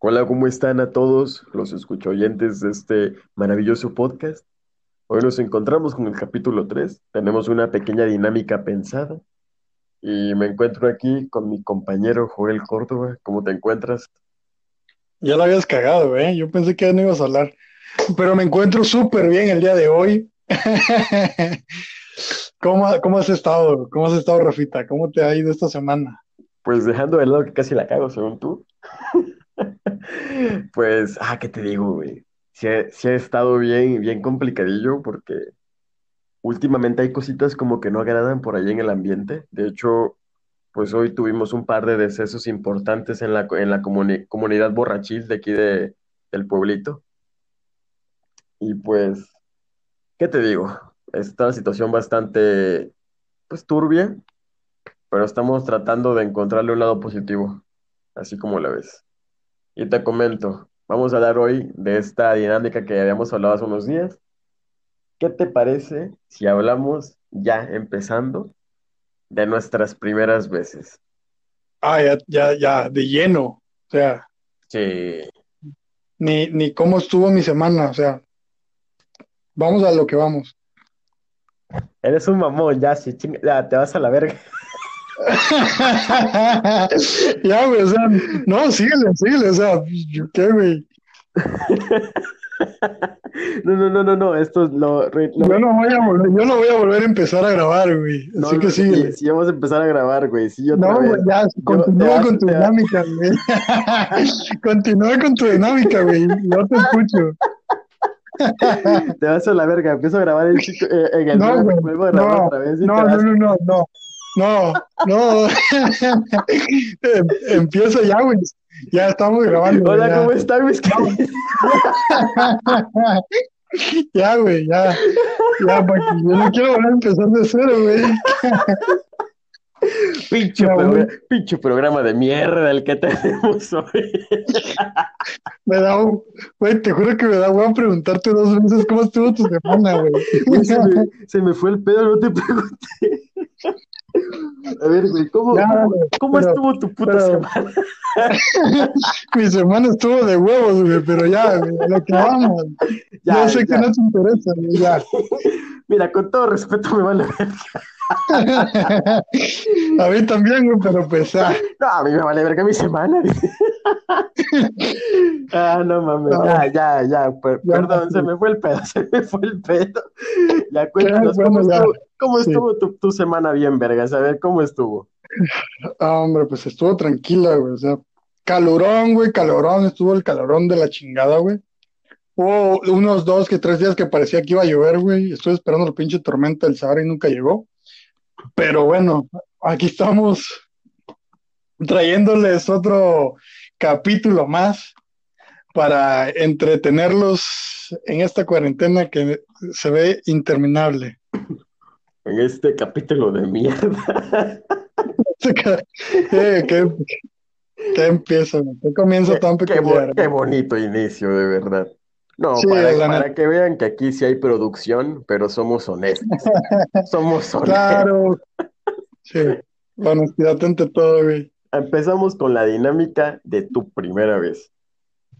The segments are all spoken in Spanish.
Hola, ¿cómo están a todos los escuchoyentes de este maravilloso podcast? Hoy nos encontramos con el capítulo 3. Tenemos una pequeña dinámica pensada y me encuentro aquí con mi compañero Joel Córdoba. ¿Cómo te encuentras? Ya lo habías cagado, ¿eh? Yo pensé que ya no ibas a hablar, pero me encuentro súper bien el día de hoy. ¿Cómo, ¿Cómo has estado? ¿Cómo has estado, Rafita? ¿Cómo te ha ido esta semana? Pues dejando de lado que casi la cago, según tú. Pues, ah, ¿qué te digo, güey? Sí, sí ha estado bien, bien complicadillo porque últimamente hay cositas como que no agradan por ahí en el ambiente. De hecho, pues hoy tuvimos un par de decesos importantes en la, en la comuni- comunidad borrachil de aquí de, del pueblito. Y pues, ¿qué te digo? Está una situación bastante, pues, turbia, pero estamos tratando de encontrarle un lado positivo, así como la ves. Y te comento, vamos a hablar hoy de esta dinámica que habíamos hablado hace unos días. ¿Qué te parece si hablamos ya empezando de nuestras primeras veces? Ah, ya, ya, ya, de lleno. O sea, Sí, ni, ni cómo estuvo mi semana. O sea, vamos a lo que vamos. eres un mamón, ya, sí, chinga- ya, te vas a la verga. Ya, güey, o sea, no, síguele, síguele, o sea, ¿yo ¿qué, güey? No, no, no, no, no, esto es lo, lo- Yo no voy a volver, yo no voy a volver a empezar a grabar, güey. no, Así no, que sí, síguele. sí, vamos a empezar a grabar, güey, sí, otra No, vez. güey, ya, continúa con tu dinámica, güey. Continúa con tu dinámica, güey. Yo te escucho. te vas a la verga, empiezo a grabar el chico, eh, en el No, nuevo, güey, vuelvo a grabar no, otra vez y te no, vas. no, no, no, no, no, no. Em- Empieza ya, güey. Ya estamos grabando, Hola, ya. ¿cómo están mis queridos? Ya, güey, ya. Ya, Paqui, yo no quiero volver a empezar de cero, güey. Pinche, Ya, progr- güey. pinche programa de mierda el que tenemos hoy. Me da un, güey, te juro que me da huevo preguntarte dos veces cómo estuvo tu semana, güey. Güey, se me, se me fue el pedo, no te pregunté. A ver, güey, ¿cómo, Ya, cómo, güey, cómo pero- estuvo tu puta pero- semana? Mi semana estuvo de huevos, güey, pero ya, güey, lo que vamos. Ya, Yo sé ya. que no te interesa, güey, ya. Mira, con todo respeto me vale verga. A mí también, güey, pero pues, ah, No, a mí me vale verga mi semana. Ah, no mames, No. ya, ya, ya, per- Ya, perdón, se me fue el pedo, se me fue el pedo. Ya cuéntanos, bueno, ¿cómo ya. estuvo, cómo Sí. estuvo tu, tu semana bien, vergas? A ver, ¿cómo estuvo? ah, hombre, pues estuvo tranquila, güey, o sea, calorón, güey, calorón, estuvo el calorón de la chingada, güey. Hubo unos dos que tres días que parecía que iba a llover, güey, estuve esperando la pinche tormenta del Sahara y nunca llegó. Pero bueno, aquí estamos trayéndoles otro capítulo más para entretenerlos en esta cuarentena que se ve interminable. En este capítulo de mierda. ¿Qué, qué, qué empieza? güey? ¿Qué comienza Qué, tan qué qué bonito inicio, de verdad. No, Sí, para, que vean que aquí sí hay producción, pero somos honestos. Somos honestos. Claro, sí, honestidad ante todo, güey. Empezamos con la dinámica de tu primera vez.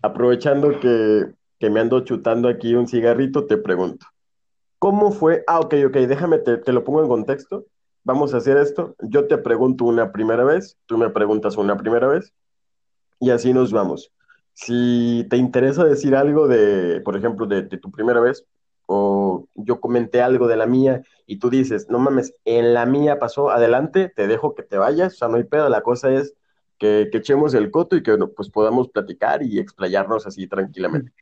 Aprovechando que, que me ando chutando aquí un cigarrito, te pregunto, ¿cómo fue? Ah, ok, ok, déjame, te, te lo pongo en contexto. Vamos a hacer esto. Yo te pregunto una primera vez, tú me preguntas una primera vez, y así nos vamos. Si te interesa decir algo de, por ejemplo, de, de tu primera vez, o yo comenté algo de la mía, y tú dices, no mames, en la mía pasó, adelante, te dejo que te vayas, o sea, no hay pedo, la cosa es que, que echemos el coto y que pues podamos platicar y explayarnos así tranquilamente.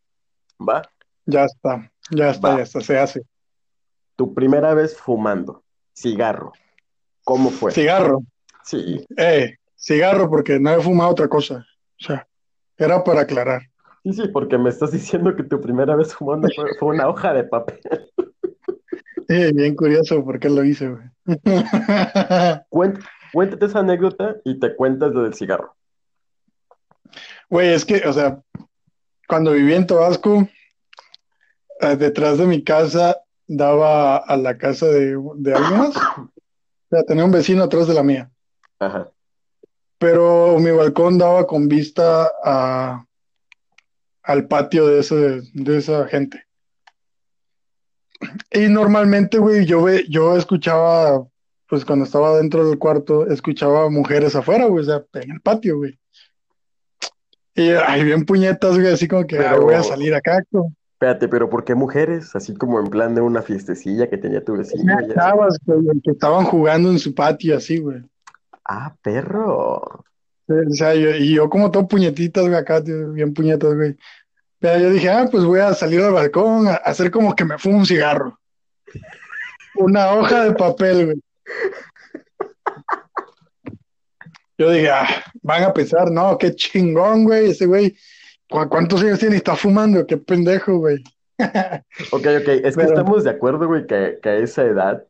¿Va? Ya está, ya está, Va. ya está, se hace. Tu primera vez fumando, cigarro, ¿cómo fue? Cigarro, Sí, eh, cigarro porque no he fumado otra cosa. O sea, era para aclarar. sí, sí, porque me estás diciendo que tu primera vez fumando fue, fue una hoja de papel. Eh, bien curioso por qué lo hice, güey. Cuént- cuéntate esa anécdota y te cuentas lo del cigarro. Güey, es que, o sea, cuando viví en Tabasco, eh, detrás de mi casa daba a la casa de, de alguien más. O sea, tenía un vecino atrás de la mía. Ajá. Pero mi balcón daba con vista a, al patio de, ese, de esa gente. Y normalmente, güey, yo, yo escuchaba, pues cuando estaba dentro del cuarto, escuchaba mujeres afuera, güey, o sea, en el patio, güey. Y ay, bien puñetas, güey, así como que Pero- voy a salir acá. güey. Espérate, pero ¿por qué mujeres? Así como en plan de una fiestecilla que tenía tu vecino. Chavas, güey, que estaban jugando en su patio, así, güey. Ah, perro. O sea, yo- y yo como todo puñetitas, güey, acá, tío, bien puñetas, güey. Pero yo dije, ah, pues voy a salir al balcón a hacer como que me fumo un cigarro. Una hoja de papel, güey. Yo dije, ah, van a pensar, no, qué chingón, güey, ese güey. ¿cu- ¿Cuántos años tiene y está fumando? Qué pendejo, güey. Ok, ok, es que Pero- estamos de acuerdo, güey, que, que a esa edad,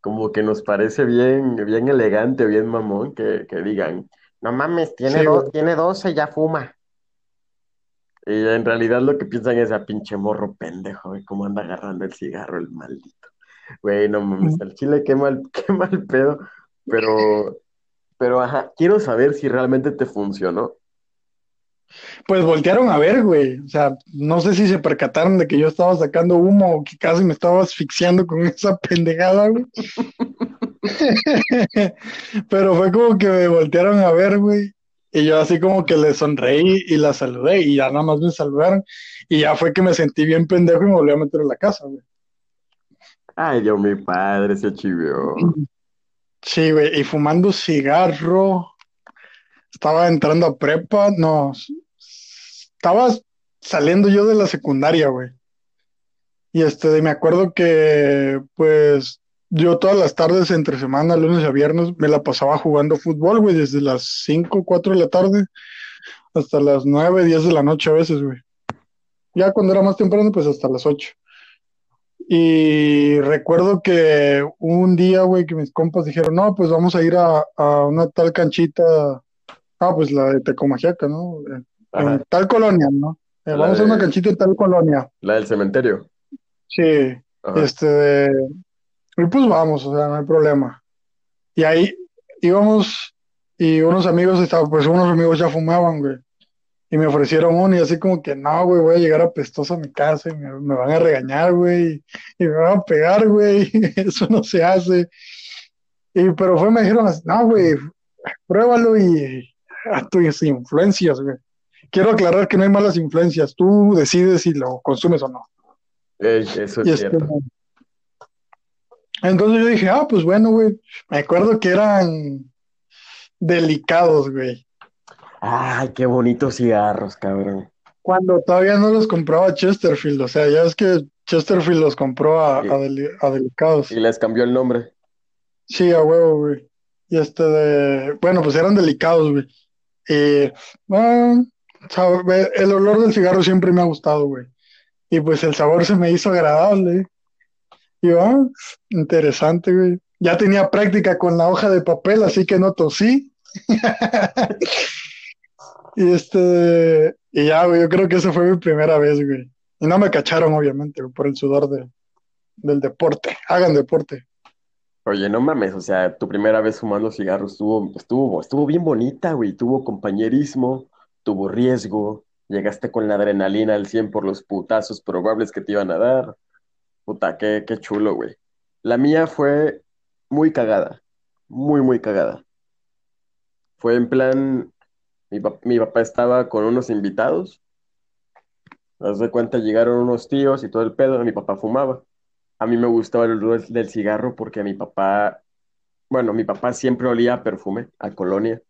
como que nos parece bien, bien elegante, bien mamón, que, que digan, no mames, tiene, Sí, do- tiene 12, ya fuma. Y en realidad lo que piensan es a pinche morro pendejo, güey, cómo anda agarrando el cigarro, el maldito. Güey, no mames, al chile, qué mal, qué mal pedo, pero, pero, ajá, quiero saber si realmente te funcionó. Pues voltearon a ver, güey. O sea, no sé si se percataron de que yo estaba sacando humo o que casi me estaba asfixiando con esa pendejada, güey. Pero fue como que me voltearon a ver, güey. Y yo así como que le sonreí y la saludé y ya nada más me saludaron. Y ya fue que me sentí bien pendejo y me volví a meter en la casa, güey. Ay, Dios, mi padre se chivió. Sí, güey. Y fumando cigarro. Estaba entrando a prepa. No. Estaba saliendo yo de la secundaria, güey. Y este, me acuerdo que, pues, yo todas las tardes, entre semana, lunes a viernes, me la pasaba jugando fútbol, güey, desde las 5, 4 de la tarde hasta las 9, 10 de la noche a veces, güey. Ya cuando era más temprano, pues hasta las 8. Y recuerdo que un día, güey, que mis compas dijeron, no, pues vamos a ir a, una tal canchita, ah, pues la de Tecomajiaca, ¿no? En tal colonia, ¿no? Eh, vamos a una de- canchita en tal colonia. la del cementerio. Sí, Ajá. este, de- y pues vamos, o sea, no hay problema. Y ahí íbamos y unos amigos estaban, pues unos amigos ya fumaban, güey. Y me ofrecieron uno y así como que, no, güey, voy a llegar apestoso a mi casa y me, me van a regañar, güey, y me van a pegar, güey, eso no se hace. Y pero fue, me dijeron, así, no, güey, pruébalo y a tus influencias, güey. Quiero aclarar que no hay malas influencias, tú decides si lo consumes o no. Ey, eso es Y este, cierto. entonces yo dije, ah, pues bueno, güey. Me acuerdo que eran delicados, güey. Ay, qué bonitos cigarros, cabrón. Cuando todavía no los compraba Chesterfield, o sea, ya es que Chesterfield los compró a, Sí. a deli- a delicados. Y les cambió el nombre. Sí, a huevo, güey. Y este de, bueno, pues eran delicados, güey. Y, ah, el olor del cigarro siempre me ha gustado, güey. Y pues el sabor se me hizo agradable. Y ah, interesante, güey. Ya tenía práctica con la hoja de papel, así que no tosí. Y este, y ya, güey, yo creo que esa fue mi primera vez, güey. Y no me cacharon, obviamente, por el sudor de, del deporte. Hagan deporte. Oye, no mames, o sea, tu primera vez fumando cigarros estuvo, estuvo, estuvo bien bonita, güey. Tuvo compañerismo, tuvo riesgo, llegaste con la adrenalina al 100 por los putazos probables que te iban a dar. Puta, qué, qué chulo, güey. La mía fue muy cagada, muy, muy cagada. Fue en plan, mi, mi papá estaba con unos invitados. Haz de cuenta, llegaron unos tíos y todo el pedo, mi papá fumaba. A mí me gustaba el olor del cigarro porque mi papá, bueno, mi papá siempre olía a perfume, a colonia.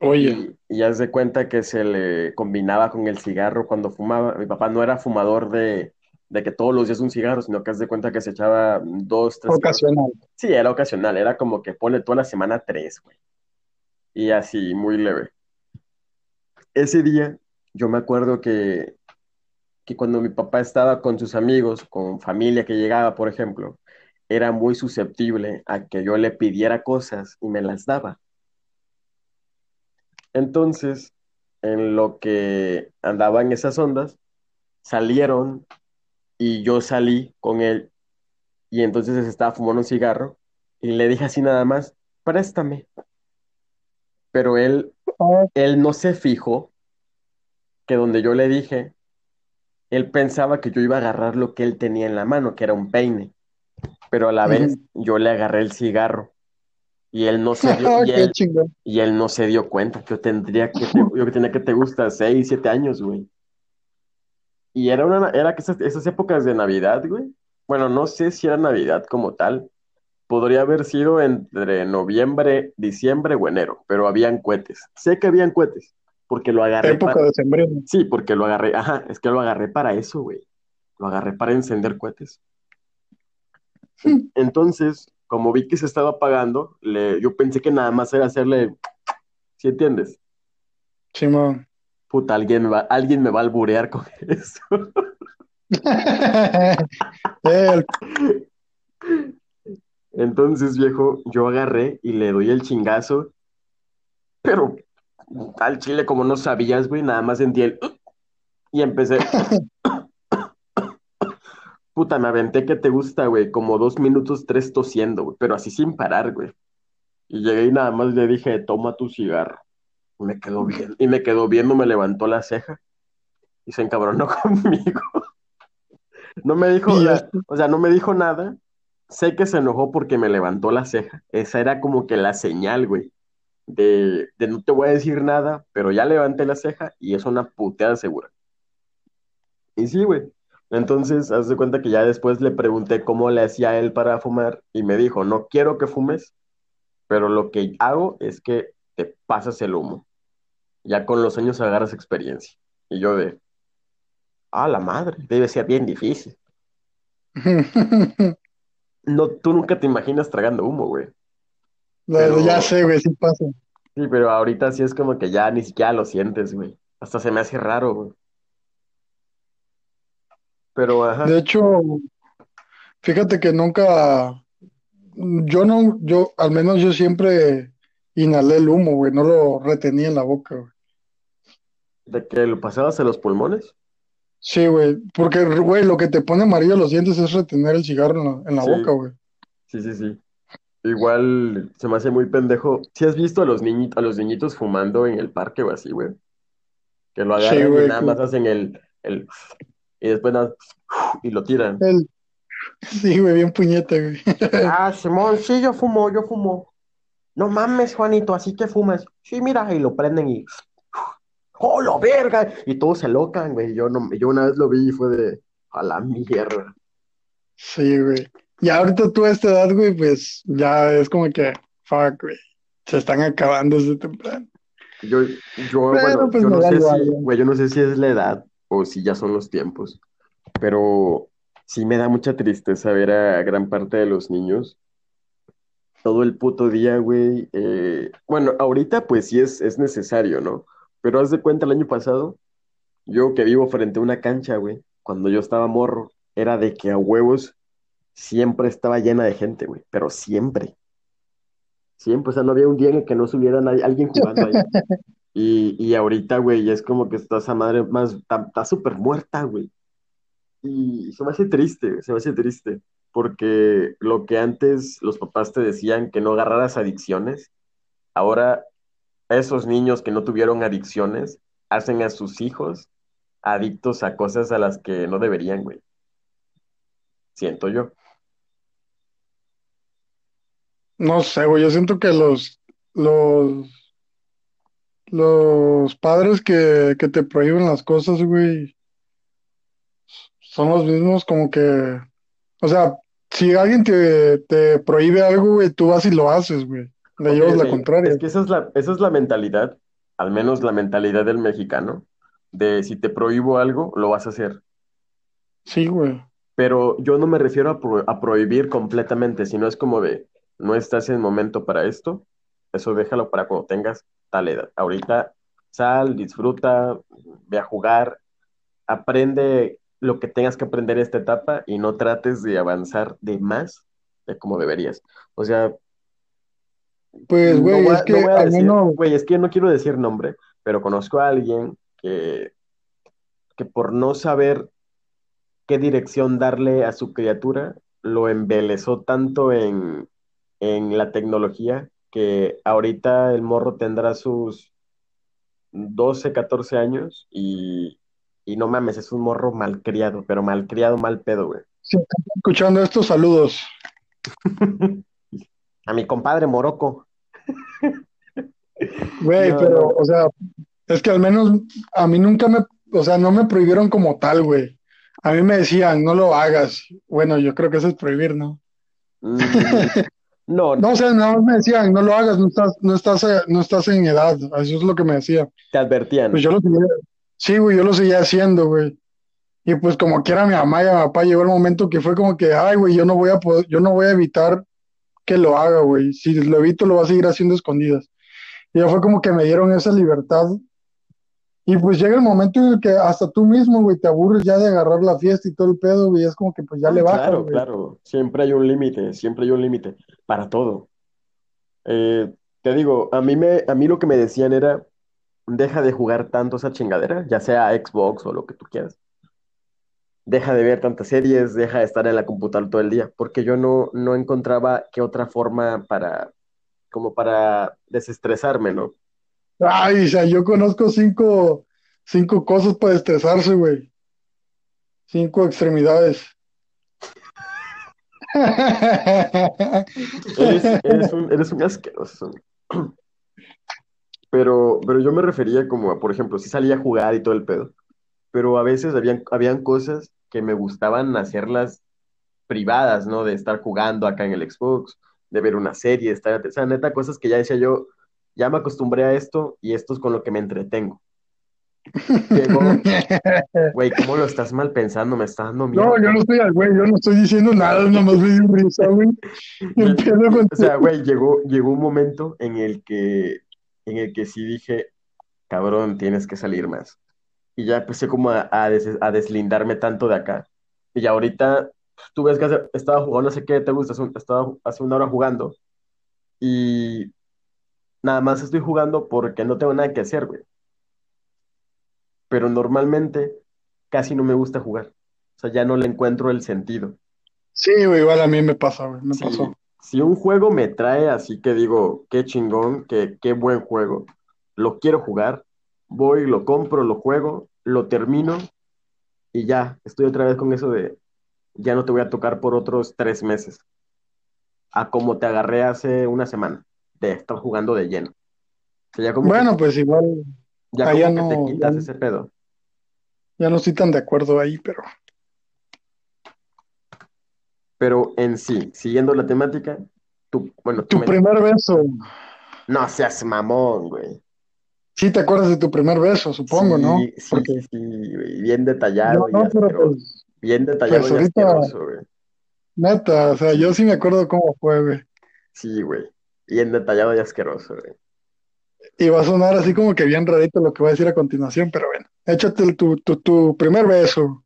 Oye, Y, y haz de cuenta que se le combinaba con el cigarro cuando fumaba. Mi papá no era fumador de, de que todos los días un cigarro, sino que haz de cuenta que se echaba dos, tres. ocasional. Sí, era ocasional, era como que pone toda la semana tres, güey. Y así, muy leve. Ese día, yo me acuerdo que, que cuando mi papá estaba con sus amigos, con familia que llegaba, por ejemplo, era muy susceptible a que yo le pidiera cosas y me las daba. Entonces, en lo que andaba en esas ondas, salieron y yo salí con él y entonces estaba fumando un cigarro y le dije así nada más, préstame. Pero él, Ah, él no se fijó que donde yo le dije, él pensaba que yo iba a agarrar lo que él tenía en la mano, que era un peine, pero a la vez yo le agarré el cigarro y él no se dio, y él, chingón. y él no se dio cuenta que yo tendría que, te- yo que tenía que te gusta, seis, siete años, güey. Y era una, era que esas, esas épocas de Navidad, güey. Bueno, no sé si era Navidad como tal. Podría haber sido entre noviembre, diciembre o enero, pero habían cohetes. Sé que habían cohetes, porque lo agarré Época para... de sembrino. Sí, porque lo agarré, ajá, es que lo agarré para eso, güey. Lo agarré para encender cohetes. Entonces, como vi que se estaba apagando, le, yo pensé que nada más era hacerle, ¿sí entiendes? Simón. Puta, alguien me va, alguien me va a alburear con eso. El- Entonces, viejo, yo agarré y le doy el chingazo, pero al chile, como no sabías, güey, nada más sentí el... Y empecé... Puta, me aventé que te gusta, güey, como dos minutos, tres tosiendo, güey, pero así sin parar, güey. Y llegué y nada más le dije, toma tu cigarro. Y me quedó bien, y me quedó viendo, me levantó la ceja y se encabronó conmigo. No me dijo, sea, esto. o sea, no me dijo nada. Sé que se enojó porque me levantó la ceja. Esa era como que la señal, güey, de, de no te voy a decir nada, pero ya levanté la ceja y es una puteada segura. Y sí, güey. Entonces, haz de cuenta que ya después le pregunté cómo le hacía él para fumar y me dijo, no quiero que fumes, pero lo que hago es que te pasas el humo. Ya con los años agarras experiencia. Y yo de, ah, la madre, debe ser bien difícil. No, tú nunca te imaginas tragando humo, güey. Pero- Ya sé, güey, sí pasa. Sí, pero ahorita sí es como que ya ni siquiera lo sientes, güey. Hasta se me hace raro, güey. Pero, ajá. De hecho, fíjate que nunca, yo no, yo, al menos yo siempre inhalé el humo, güey, no lo retenía en la boca, güey. ¿De que lo pasabas a los pulmones? Sí, güey, porque, güey, lo que te pone amarillo los dientes es retener el cigarro en la, en la Sí. boca, güey. Sí, sí, sí. Igual se me hace muy pendejo. ¿Sí has visto a los niñitos, a los niñitos fumando en el parque o así, güey? Que lo Sí, agarran y güey, nada más hacen el, el y después nada, y lo tiran. El, sí, güey, bien puñeta, güey. Ah, Simón, sí, yo fumo, yo fumo. No mames, Juanito, así que fumas. Sí, mira, y lo prenden y. ¡Oh, la verga! Y todos se locan, güey. Yo, no, yo una vez lo vi y fue de. A la mierda. Sí, güey. Y ahorita tú a esta edad, güey, pues ya es como que, fuck, güey, se están acabando desde temprano. Yo, yo, Pero, bueno, pues, yo no sé igual, si, güey, yo no sé si es la edad o si ya son los tiempos, pero sí me da mucha tristeza ver a gran parte de los niños todo el puto día, güey. eh, bueno, ahorita pues sí es, es necesario, ¿no? Pero haz de cuenta el año pasado, yo que vivo frente a una cancha, güey, cuando yo estaba morro, era de que a huevos siempre estaba llena de gente, güey, pero siempre. Siempre, o sea, no había un día en el que no subiera nadie- alguien jugando ahí. Y, y ahorita, güey, es como que está esa madre más, está súper muerta, güey. Y se me hace triste, se me hace triste, porque lo que antes los papás te decían que no agarraras adicciones, ahora esos niños que no tuvieron adicciones hacen a sus hijos adictos a cosas a las que no deberían, güey. Siento yo. No sé, güey, yo siento que los, los, los padres que, que te prohíben las cosas, güey, son los mismos como que, o sea, si alguien te, te prohíbe algo, güey, tú vas y lo haces, güey, le llevas la contraria. Es que esa es la, esa es la mentalidad, al menos la mentalidad del mexicano, de si te prohíbo algo, lo vas a hacer. Sí, güey. Pero yo no me refiero a, pro- a prohibir completamente, sino es como de, no estás en momento para esto, eso déjalo para cuando tengas tal edad. Ahorita sal, disfruta, ve a jugar, aprende lo que tengas que aprender en esta etapa y no trates de avanzar de más de como deberías. O sea, Pues, no güey, a- es que no al menos, güey, es que no quiero decir nombre, pero conozco a alguien que, que por no saber qué dirección darle a su criatura, lo embelezó tanto en, en la tecnología que ahorita el morro tendrá sus 12, 14 años y, y no mames, es un morro malcriado, pero malcriado, mal pedo, güey. Si estás escuchando estos saludos. A mi compadre Morocco. Güey, No, pero, no. o sea, es que al menos a mí nunca me, o sea, no me prohibieron como tal, güey. A mí me decían, no lo hagas. Bueno, yo creo que eso es prohibir, ¿no? Mm, no, No, o sea, nada más me decían, no lo hagas, no estás, no estás, eh, no estás en edad. Eso es lo que me decía. te advertían. Pues yo lo seguía, sí, güey, yo lo seguía haciendo, güey. Y pues como quiera mi mamá y mi papá llegó el momento que fue como que, ay, güey, yo no voy a poder, yo no voy a evitar que lo haga, güey. Si lo evito, lo va a seguir haciendo escondidas. Y ya fue como que me dieron esa libertad. Y pues llega el momento en el que hasta tú mismo, güey, te aburres ya de agarrar la fiesta y todo el pedo, güey. Es como que pues ya Ah, le bajas, claro, güey. claro. Siempre hay un límite, siempre hay un límite para todo. Eh, te digo, a mí me, a mí lo que me decían era, deja de jugar tanto esa chingadera, ya sea Xbox o lo que tú quieras. Deja de ver tantas series, deja de estar en la computadora todo el día, porque yo no, no encontraba qué otra forma para, como para desestresarme, ¿no? Ay, o sea, yo conozco cinco, cinco cosas para estresarse, güey. Cinco extremidades. Eres, eres un, eres un asqueroso. Pero, pero yo me refería como a, por ejemplo, si salía a jugar y todo el pedo, pero a veces habían, habían cosas que me gustaban hacerlas privadas, ¿no? De estar jugando acá en el Xbox, de ver una serie, estar, o sea, neta, cosas que ya decía yo, ya me acostumbré a esto y esto es con lo que me entretengo. Llegó, güey, ¿cómo lo estás mal pensando? Me está dando miedo. No, yo no estoy al güey, yo no estoy diciendo nada, nomás me dio risa, güey. O sea, güey, llegó, llegó un momento en el que, en el que sí dije, cabrón, tienes que salir más. Y ya empecé como a, a des- a deslindarme tanto de acá. Y ya ahorita, tú ves que hace- estaba jugando, no sé qué te gusta, estaba hace una hora jugando. Y nada más estoy jugando porque no tengo nada que hacer, güey. Pero normalmente casi no me gusta jugar. O sea, ya no le encuentro el sentido. Sí, güey, igual a mí me pasa, güey, me pasó. si un juego me trae así que digo, qué chingón, qué, qué buen juego, lo quiero jugar, voy, lo compro, lo juego, lo termino y ya, estoy otra vez con eso de, ya no te voy a tocar por otros tres meses, a como te agarré hace una semana, de estar jugando de lleno. O sea, ya como que, Bueno, pues igual, ya como que te no, quitas ya, ese pedo. ya no estoy tan de acuerdo ahí, pero Pero en sí, siguiendo la temática, tú, bueno, tu me... primer beso, No seas mamón, güey. sí te acuerdas de tu primer beso, supongo, ¿no? Sí, sí, Porque sí, güey, bien detallado y no, pero asqueroso. pues, Bien detallado pues y ahorita, asqueroso, güey. neta, o sea, yo sí me acuerdo cómo fue, güey. Sí, güey. Bien detallado y asqueroso, güey. Y va a sonar así como que bien rarito lo que voy a decir a continuación, pero bueno, échate tu, tu, tu primer beso.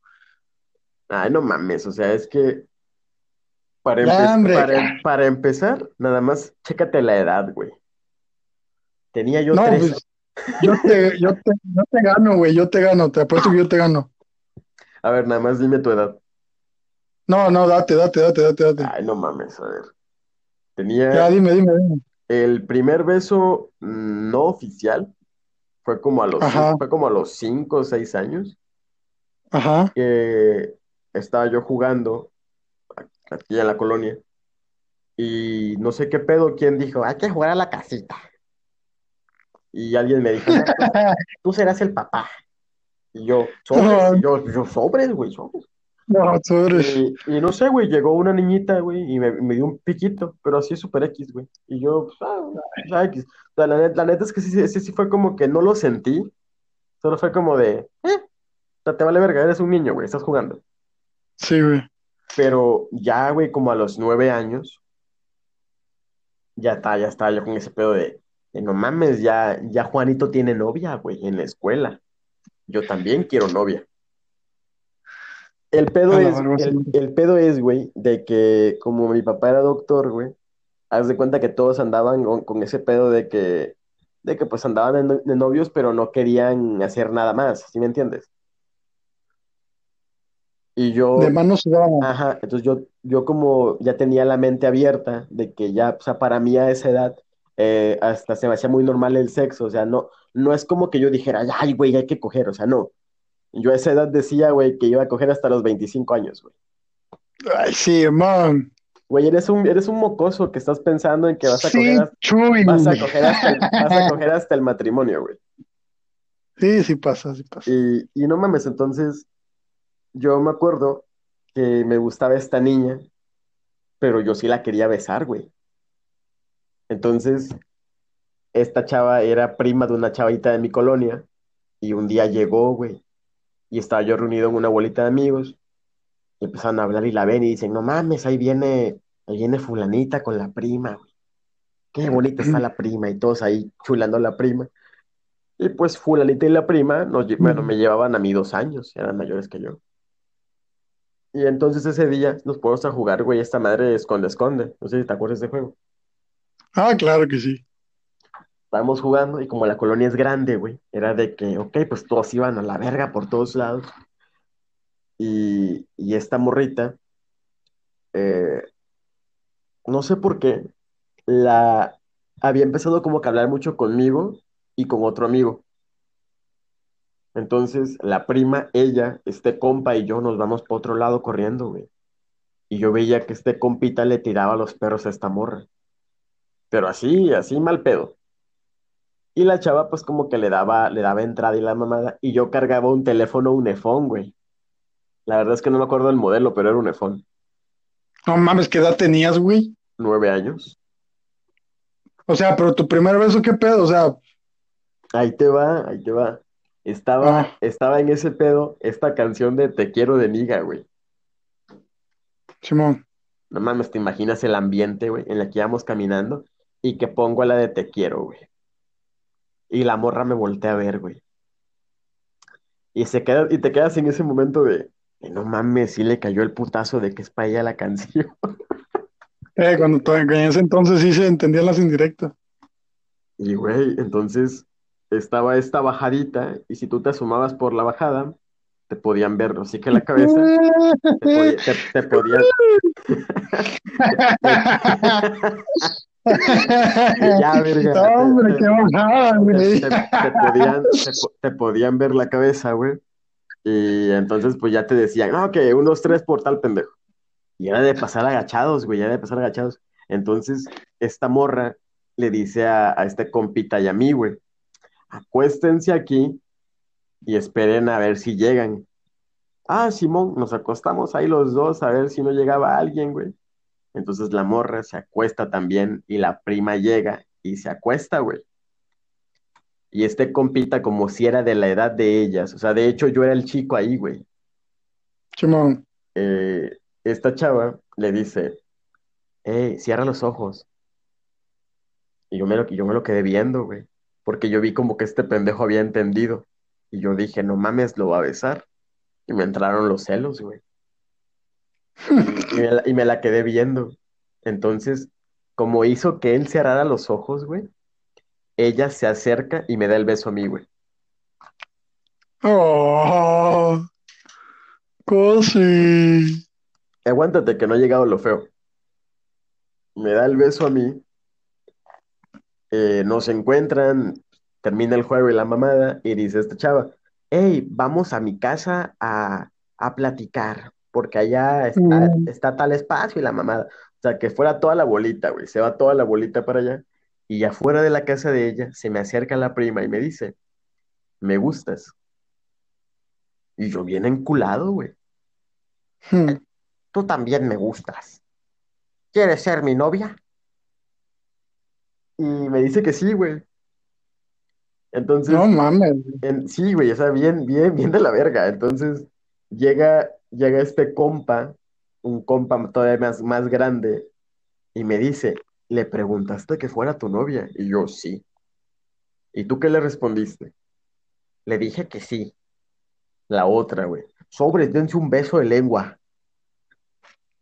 Ay, no mames, o sea, es que para, empe- hombre, para empezar, nada más, chécate la edad, güey. Tenía yo No, tres. pues yo te, yo te, yo te gano, güey, yo te gano, te apuesto que yo te gano. A ver, nada más dime tu edad. No, no, date, date, date, date, date. Ay, no mames, a ver. Ya, Tenía dime, dime, dime. el primer beso mm, no oficial, fue como a los, Ajá, fue como a los cinco o seis años, ajá. que estaba yo jugando aquí en la colonia. Y no sé qué pedo, quién dijo, hay que jugar a la casita. Y alguien me dijo, "No, tú, serás el papá. Y yo, sobres, y yo, yo, sobres, güey, sobres. No, tú eres. Y, y no sé, güey, llegó una niñita, güey, y me, me dio un piquito, pero así súper X, güey. Y yo, pues, ah, X. O sea, la, net- la neta es que sí, sí, sí fue como que no lo sentí, solo fue como de, eh, te vale verga, eres un niño, güey, estás jugando. Sí, güey. Pero ya, güey, como a los nueve años, ya está, ya está yo con ese pedo de, de, no mames, ya, ya Juanito tiene novia, güey, en la escuela. Yo también quiero novia. El pedo A la es, el, el pedo es, güey, de que como mi papá era doctor, güey, haz de cuenta que todos andaban con, con ese pedo de que, de que pues andaban de, no- de novios, pero no querían hacer nada más, ¿sí me entiendes? Y De yo, manos sudaban. Ajá, entonces yo, yo como ya tenía la mente abierta de que ya, o sea, para mí a esa edad eh, hasta se me hacía muy normal el sexo, o sea, no, no es como que yo dijera, ay, güey, hay que coger, o sea, no. Yo a esa edad decía, güey, que iba a coger hasta los 25 años, güey. Ay, sí, man. Güey, eres un, eres un mocoso que estás pensando en que vas a Sí, coger hasta, Chuy. vas a coger hasta el, vas a coger hasta el matrimonio, güey. Sí, sí pasa, sí pasa. Y, y no mames, entonces yo me acuerdo que me gustaba esta niña, pero yo sí la quería besar, güey. Entonces, esta chava era prima de una chavita de mi colonia y un día llegó, güey, y estaba yo reunido en una bolita de amigos y empezaron a hablar y la ven y dicen, no mames, ahí viene, ahí viene fulanita con la prima, güey. Qué bonita está la prima y todos ahí chulando a la prima. Y pues fulanita y la prima, nos, bueno, me llevaban a mí dos años, eran mayores que yo. Y entonces ese día nos fuimos a jugar, güey, esta madre de esconde-esconde. No sé si te acuerdas de ese juego. Ah, claro que sí. Estábamos jugando y como la colonia es grande, güey, era de que, ok, pues todos iban a la verga por todos lados. Y, y esta morrita, eh, no sé por qué, la había empezado como que a hablar mucho conmigo y con otro amigo. Entonces, la prima, ella, este compa y yo nos vamos por otro lado corriendo, güey. Y yo veía que este compita le tiraba los perros a esta morra. Pero así, así mal pedo. Y la chava, pues como que le daba, le daba entrada y la mamada. Y yo cargaba un teléfono Unifón, güey. La verdad es que no me acuerdo del modelo, pero era un Unifón. No mames, ¿qué edad tenías, güey? Nueve años. O sea, pero tu primer beso, ¿qué pedo? O sea, Ahí te va, ahí te va. Estaba, Ah. estaba en ese pedo esta canción de Te quiero de Niga, güey. Simón. No mames, te imaginas el ambiente, güey, en el que íbamos caminando y que pongo la de Te quiero, güey. Y la morra me voltea a ver, güey. Y se queda, y te quedas en ese momento de, de, no mames, sí le cayó el putazo de que es para ella la canción. Eh, cuando en ese entonces sí se entendían las indirectas. Y güey, entonces estaba esta bajadita y si tú te asomabas por la bajada, te podían ver, así que la cabeza te podía, te, te podían, ya, verga, hombre, qué bajada, güey. te- te podían, te, po- te podían ver la cabeza, güey. Y entonces, pues ya te decían, no, que un, dos, tres por tal pendejo. Y era de pasar agachados, güey, era de pasar agachados. Entonces, esta morra le dice a, a este compita y a mí, güey, acuéstense aquí y esperen a ver si llegan. Ah, Simón, nos acostamos ahí los dos a ver si no llegaba alguien, güey. Entonces la morra se acuesta también y la prima llega y se acuesta, güey. Y este compita como si era de la edad de ellas. O sea, de hecho yo era el chico ahí, güey. Simón. Eh, esta chava le dice, hey, cierra los ojos. Y yo me lo, yo me lo quedé viendo, güey. Porque yo vi como que este pendejo había entendido. Y yo dije, no mames, lo va a besar. Y me entraron los celos, güey. Y me la, y me la quedé viendo. Entonces, como hizo que él cerrara los ojos, güey, ella se acerca y me da el beso a mí, güey. Oh, cosi. Aguántate que no ha llegado lo feo. Me da el beso a mí. eh, nos encuentran, termina el juego y la mamada, y dice esta chava, hey, vamos a mi casa a, a platicar, porque allá está, Mm. está tal espacio y la mamada. O sea, que fuera toda la bolita, güey, se va toda la bolita para allá, y afuera de la casa de ella se me acerca la prima y me dice, me gustas. Y yo bien enculado, güey. Hmm. Tú también me gustas. ¿Quieres ser mi novia? Y me dice que sí, güey. Entonces, No mames. en- sí, güey, o sea, bien, bien, bien de la verga. Entonces, llega, llega este compa, un compa todavía más, más grande, y me dice, ¿le preguntaste que fuera tu novia? Y yo, sí. ¿Y tú qué le respondiste? Le dije que sí. La otra, güey. Sobres, dense un beso de lengua.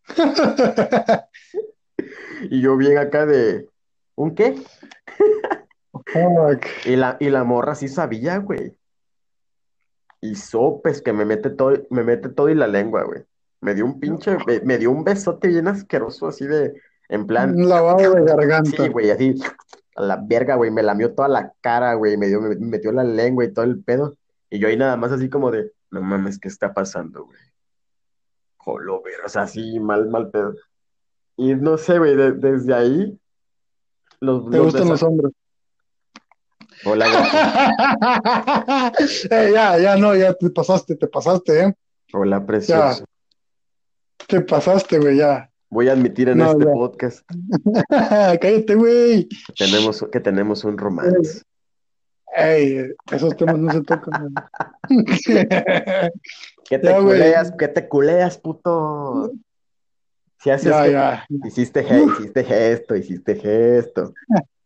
Y yo bien acá de, ¿un qué? Y la, y la morra sí sabía, güey. Y sopes que me mete todo, me mete todo y la lengua, güey. Me dio un pinche, me, me dio un besote bien asqueroso, así de, en plan, Un lavado de sí, garganta. güey, así, a la verga, güey, me lamió toda la cara, güey, me, dio, me metió la lengua y todo el pedo. Y yo ahí nada más así como de, no mames, ¿qué está pasando, güey? Jolo, o sea, así, mal, mal pedo. Y no sé, güey, desde ahí. Los, ¿Te gustan los hombres? Hola, eh, ya, ya, no, ya te pasaste, te pasaste, ¿eh? Hola, precioso. Te pasaste, güey, ya. Voy a admitir en este podcast. Cállate, güey. Tenemos, que tenemos un romance. Ey, esos temas no se tocan. ¿Qué te culeas? ¿Qué te culeas, puto? Si haces ya, hiciste, hiciste gesto, hiciste gesto.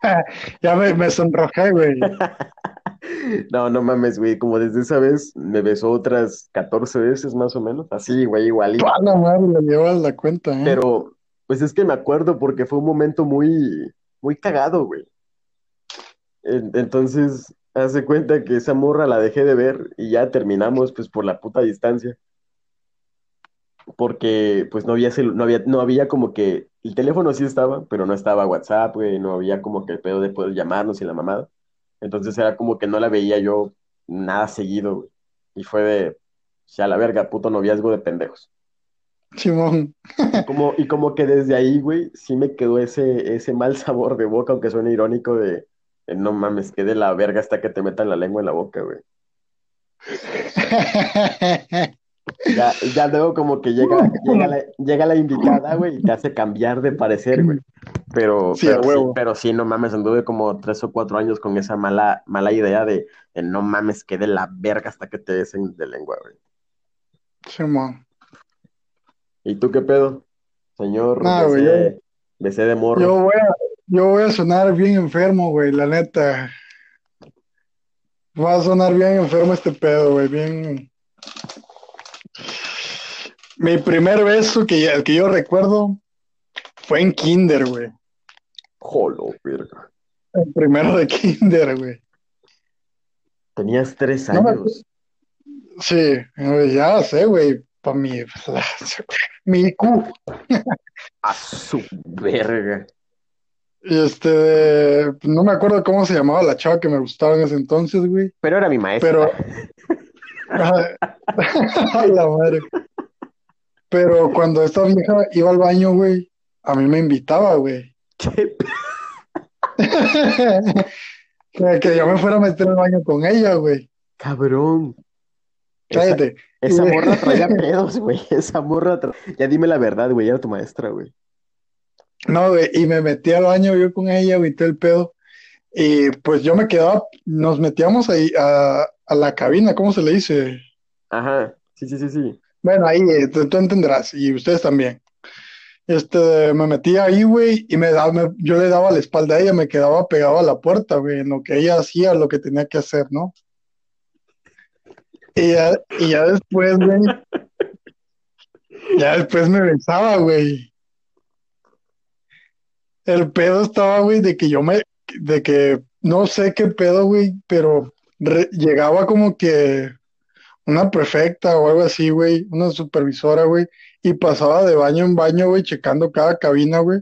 ya me, me sonrojé, güey. No, no mames, güey. Como desde esa vez me besó otras 14 veces más o menos. Así, güey, igual. A la madre, le llevas la cuenta, ¿eh? Pero, pues es que me acuerdo porque fue un momento muy, muy cagado, güey. Entonces, hace cuenta que esa morra la dejé de ver y ya terminamos, pues, por la puta distancia. Porque, pues, no había, no había, no había como que, el teléfono sí estaba, pero no estaba WhatsApp, güey, no había como que el pedo de poder llamarnos y la mamada. Entonces era como que no la veía yo nada seguido, güey. Y fue de, ya la verga, puto noviazgo de pendejos. Simón. Y como, y como que desde ahí, güey, sí me quedó ese, ese mal sabor de boca, aunque suene irónico, de, no mames, que de la verga hasta que te metan la lengua en la boca, güey. Ya, ya luego como que llega, llega, la, llega la indicada, güey, y te hace cambiar de parecer, güey. Pero sí, pero, sí, pero sí, no mames, anduve como tres o cuatro años con esa mala, mala idea de, no mames, que de la verga hasta que te desen de lengua, güey. Sí, man. ¿Y tú qué pedo? Señor, nah, besé, besé, de morro. Yo voy, a, yo voy a sonar bien enfermo, güey, la neta. Va a sonar bien enfermo este pedo, güey, bien mi primer beso que, que yo recuerdo fue en Kinder, güey. Jolo, verga. El primero de Kinder, güey. Tenías tres años. sí, ya sé, güey. Para mi, mi Q. A su verga. Este, no me acuerdo cómo se llamaba la chava que me gustaba en ese entonces, güey. Pero era mi maestra. Pero. la madre. Pero cuando esta vieja iba al baño, güey, a mí me invitaba, güey. que, yo me fuera a meter al baño con ella, güey. Cabrón. Cállate. Esa, morra traía pedos, güey. Esa morra Ya dime la verdad, güey. Era tu maestra, güey. No, güey. Y me metí al baño yo con ella, güey, todo el pedo. Y pues yo me quedaba, nos metíamos ahí a, a la cabina, ¿cómo se le dice? Ajá. Sí, sí, sí, sí. Bueno, ahí eh, tú, entenderás, y ustedes también. Este, me metí ahí, güey, y me daba, yo le daba la espalda a ella, me quedaba pegado a la puerta, güey, en lo que ella hacía, lo que tenía que hacer, ¿no? Y ya, y ya después, güey, ya después me besaba, güey. El pedo estaba, güey, de que yo me, de que no sé qué pedo, güey, pero llegaba como que una prefecta o algo así, güey, una supervisora, güey, y pasaba de baño en baño, güey, checando cada cabina, güey,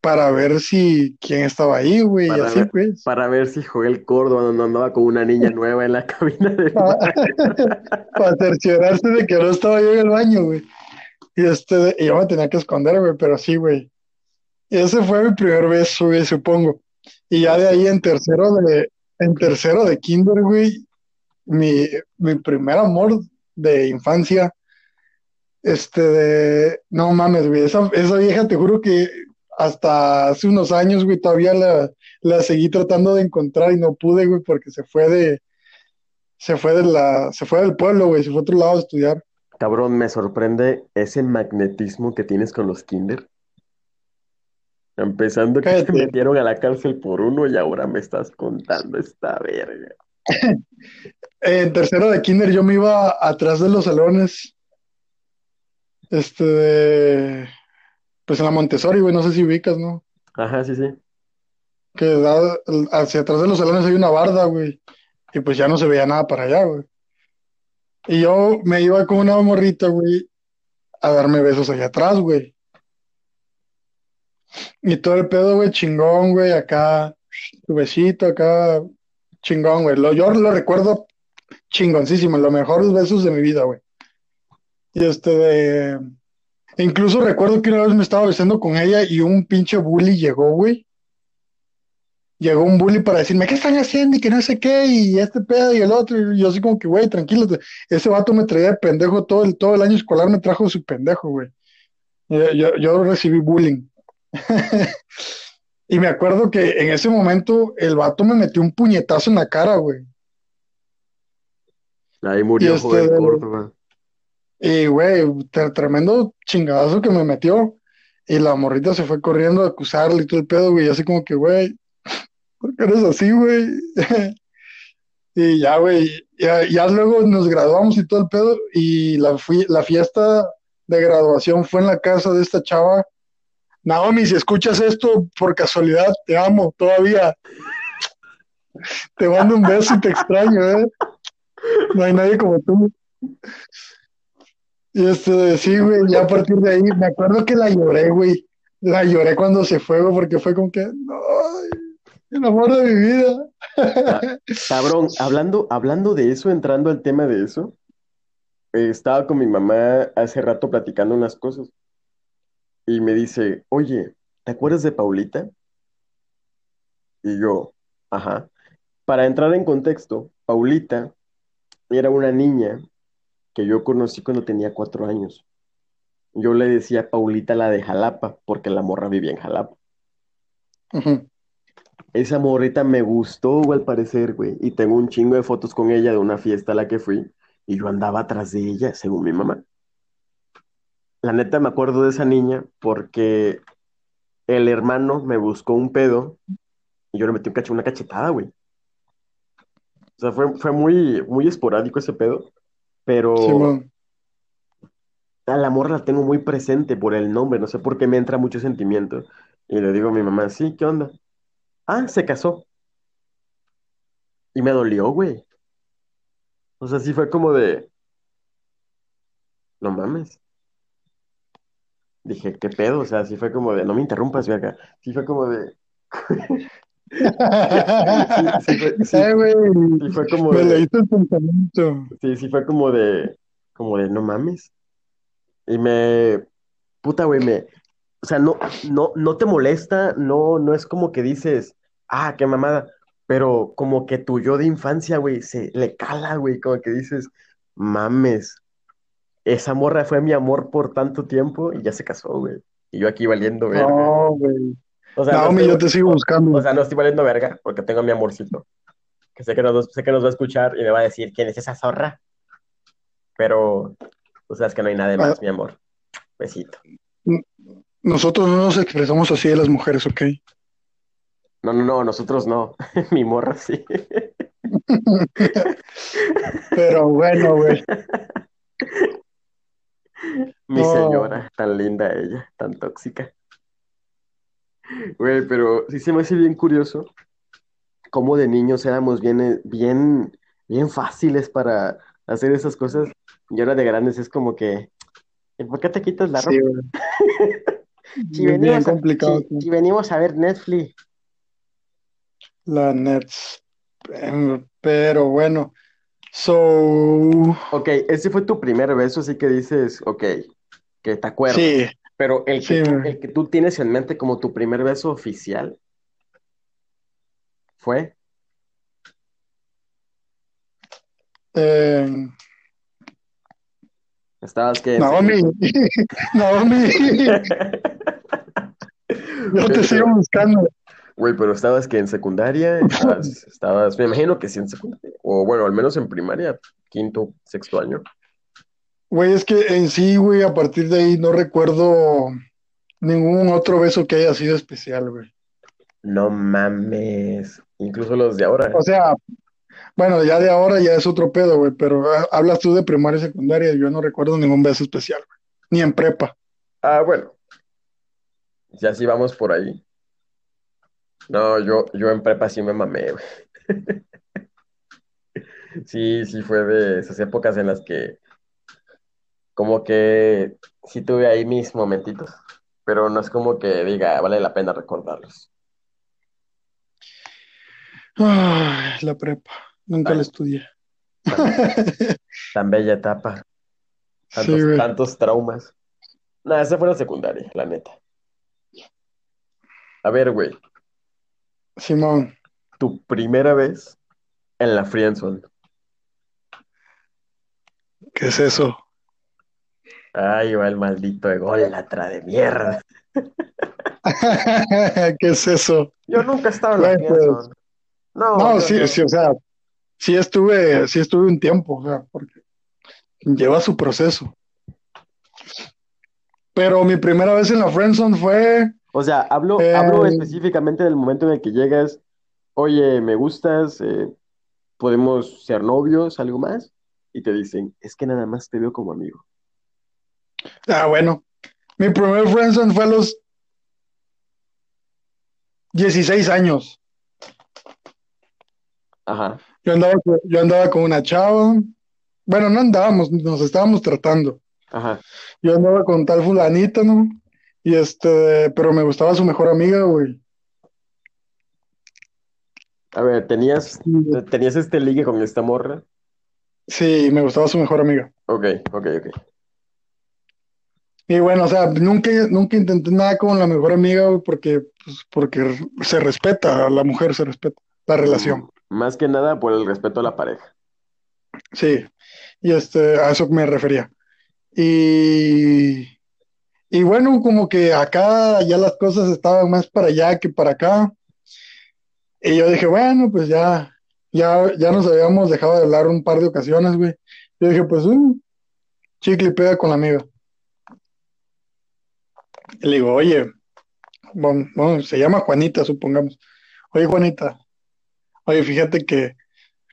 para ver si quién estaba ahí, güey, y así, güey. Para ver si Joel Córdoba no andaba con una niña nueva en la cabina de Para cerciorarse de que no estaba yo en el baño, güey. Y este, y yo me tenía que esconder, güey, pero sí, güey. Ese fue mi primer beso, güey, supongo. Y ya de ahí en tercero de, en tercero de kinder, güey, mi, mi primer amor de infancia, este, de, no mames, güey, esa, esa vieja te juro que hasta hace unos años, güey, todavía la, la seguí tratando de encontrar y no pude, güey, porque se fue de, se fue de la, se fue del pueblo, güey, se fue a otro lado a estudiar. Cabrón, me sorprende ese magnetismo que tienes con los kinder. Empezando que te metieron a la cárcel por uno y ahora me estás contando esta verga. En tercero de kinder yo me iba atrás de los salones. Este, pues en la Montessori, güey, no sé si ubicas, ¿no? Ajá, sí, sí. Que da, hacia atrás de los salones hay una barda, güey. Y pues ya no se veía nada para allá, güey. Y yo me iba con una morrita, güey, a darme besos allá atrás, güey. Y todo el pedo, güey, chingón, güey, acá, tu besito, acá, chingón, güey. Yo lo recuerdo chingoncísimo, los mejores besos de mi vida, güey. Y este de... Incluso recuerdo que una vez me estaba besando con ella y un pinche bully llegó, güey. Llegó un bully para decirme, ¿qué están haciendo? Y que no sé qué, y este pedo y el otro. Y yo así como que, güey, tranquilo. Ese vato me traía de pendejo todo el, todo el año escolar, me trajo su pendejo, güey. Yo, yo recibí bullying. y me acuerdo que en ese momento el vato me metió un puñetazo en la cara, güey. Ahí Y murió joven este, Córdoba. y güey, tre- tremendo chingadazo que me metió. Y la morrita se fue corriendo a acusarle y todo el pedo, güey. Y así como que, güey, ¿por qué eres así, güey? Y ya, güey, ya, ya luego nos graduamos y todo el pedo. Y la, fui- la fiesta de graduación fue en la casa de esta chava. Naomi, si escuchas esto por casualidad, te amo todavía. Te mando un beso y te extraño, ¿eh? No hay nadie como tú. Y este, sí, güey, ya a partir de ahí, me acuerdo que la lloré, güey. La lloré cuando se fue, güey, porque fue como que, no, el amor de mi vida. Cabrón, hablando, hablando de eso, entrando al tema de eso, eh, estaba con mi mamá hace rato platicando unas cosas y me dice, oye, ¿te acuerdas de Paulita? Y yo, ajá. Para entrar en contexto, Paulita era una niña que yo conocí cuando tenía cuatro años. Yo le decía Paulita la de Jalapa, porque la morra vivía en Jalapa. Esa morrita me gustó, al parecer, güey. Y tengo un chingo de fotos con ella de una fiesta a la que fui. Y yo andaba atrás de ella, según mi mamá. La neta me acuerdo de esa niña porque el hermano me buscó un pedo y yo le metí un cacho, una cachetada, güey. O sea, fue, fue muy, muy esporádico ese pedo. Pero Simón. a la morra la tengo muy presente por el nombre. No sé por qué me entra mucho sentimiento. Y le digo a mi mamá, sí, ¿qué onda? Ah, se casó. Y me dolió, güey. O sea, sí fue como de, no mames. Dije, ¿qué pedo? O sea, sí fue como de, no me interrumpas, acá. Sí fue como de, sí, sí fue, sí, sí fue como me de, leíste el pensamiento. sí, sí fue como de, como de, no mames. Y me, puta, güey, me, o sea, no, no, no te molesta, no, no es como que dices, ah, qué mamada, pero como que tu yo de infancia, güey, se le cala, güey, como que dices, mames, esa morra fue mi amor por tanto tiempo y ya se casó, güey. Y yo aquí valiendo verga. No, güey. O sea, no estoy, yo te sigo buscando. o sea, no estoy valiendo verga porque tengo a mi amorcito, que sé que nos, sé que nos va a escuchar y me va a decir quién es esa zorra, pero, o sea, es que no hay nada de Ah, más, mi amor. Besito. nosotros no nos expresamos así de las mujeres, ¿ok? No, no, no, nosotros no. Mi morra sí. Pero bueno, güey. Mi señora, tan linda ella, tan tóxica. Güey, pero sí se me hace bien curioso cómo de niños éramos bien, eh, bien, bien fáciles para hacer esas cosas y ahora de grandes es como que, ¿y ¿por qué te quitas la ropa? Si venimos a, si, si venimos a ver Netflix, La Nets. Em, Pero bueno. So. ok, ese fue tu primer beso, así que dices, ok, que te acuerdas, Sí, pero el que, el que tú tienes en mente como tu primer beso oficial fue, Eh, estabas que Naomi. Naomi. Yo te sigo buscando. Güey, pero estabas que en secundaria, estabas, estabas, me imagino que sí en secundaria, o bueno, al menos en primaria, quinto, sexto año. Güey, es que en sí, güey, a partir de ahí no recuerdo ningún otro beso que haya sido especial, güey. No mames, incluso los de ahora. O sea, bueno, ya de ahora ya es otro pedo, güey, pero ah, hablas tú de primaria y secundaria, yo no recuerdo ningún beso especial, güey. Ni en prepa. Ah, bueno, ya sí vamos por ahí. No, yo, yo en prepa sí me mamé, güey. Sí, sí fue de esas épocas en las que como que sí tuve ahí mis momentitos. pero no es como que diga, vale la pena recordarlos. Ay, la prepa. Nunca la estudié. tan, tan bella etapa, tantos, tantos traumas. Nada, esa fue la secundaria, la neta. A ver, güey, Simón. tu primera vez en la friendzone. ¿Qué es eso? Ay, va el maldito ególatra de mierda. ¿Qué es eso? Yo nunca he estado en la Güey, pues, friendzone. No, no, sí, no. sí, o sea, sí estuve, sí estuve un tiempo, o sea, porque lleva su proceso. Pero mi primera vez en la friendzone fue, O sea, hablo, eh, hablo específicamente del momento en el que llegas, oye, me gustas, eh, podemos ser novios, algo más, y te dicen, es que nada más te veo como amigo. ah, bueno, mi primer friendzone fue a los 16 años. Ajá, Yo andaba, yo andaba con una chava. Bueno, no andábamos, nos estábamos tratando. ajá. Yo andaba con tal fulanita, ¿no? Y este, pero me gustaba su mejor amiga, güey. A ver, ¿tenías, tenías este ligue con esta morra? Sí, me gustaba su mejor amiga. Ok, ok, ok. Y bueno, o sea, nunca, nunca intenté nada con la mejor amiga, güey, porque, pues, porque se respeta, a la mujer se respeta, la relación. Más que nada por el respeto a la pareja. Sí, y este, a eso me refería. Y, y bueno, como que acá ya las cosas estaban más para allá que para acá. Y yo dije, bueno, pues ya, ya, ya nos habíamos dejado de hablar un par de ocasiones, güey. Yo dije, pues, un chicle pega con la amiga. Y le digo, oye, bueno, bueno, se llama Juanita, supongamos. Oye, Juanita, oye, fíjate que,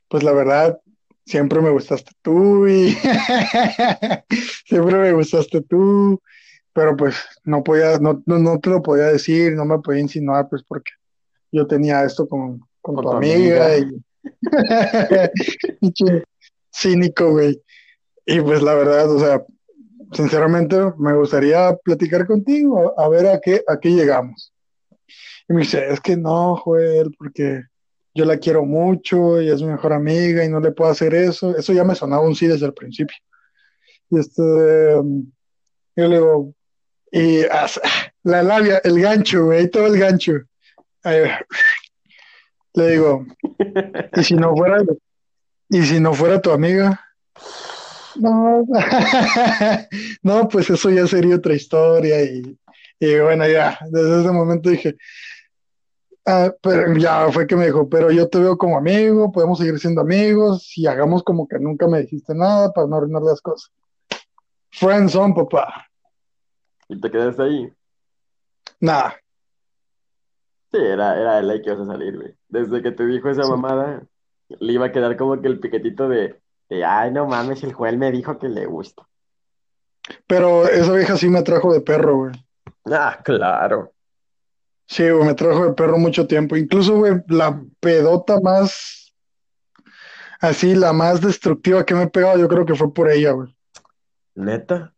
pues la verdad, siempre me gustaste tú y siempre me gustaste tú, pero pues no podía, no, no, no te lo podía decir, no me podía insinuar, pues porque yo tenía esto con, con Con tu amiga amiga. y cínico, güey. Y pues la verdad, o sea, sinceramente me gustaría platicar contigo, a, a ver a qué, a qué llegamos. Y me dice, es que no, Joel, porque yo la quiero mucho y es mi mejor amiga y no le puedo hacer eso. Eso ya me sonaba un sí desde el principio. Y este, yo le digo, y la labia, el gancho, güey, todo el gancho. Le digo, ¿y si no fuera, y si no fuera tu amiga? No, no, pues eso ya sería otra historia y, y bueno, ya, desde ese momento dije, ah, pero ya fue que me dijo, pero yo te veo como amigo, podemos seguir siendo amigos y hagamos como que nunca me dijiste nada para no arruinar las cosas. Friends on, papá. Y te quedaste ahí. Nada, Sí, era, era de ley que ibas a salir, güey. Desde que te dijo esa sí. mamada, le iba a quedar como que el piquetito de, de, ay, no mames, el Joel me dijo que le gusta. Pero esa vieja sí me trajo de perro, güey. Ah, claro. Sí, güey, me trajo de perro mucho tiempo. Incluso, güey, la pedota más, así, la más destructiva que me he pegado, yo creo que fue por ella, güey. ¿Neta?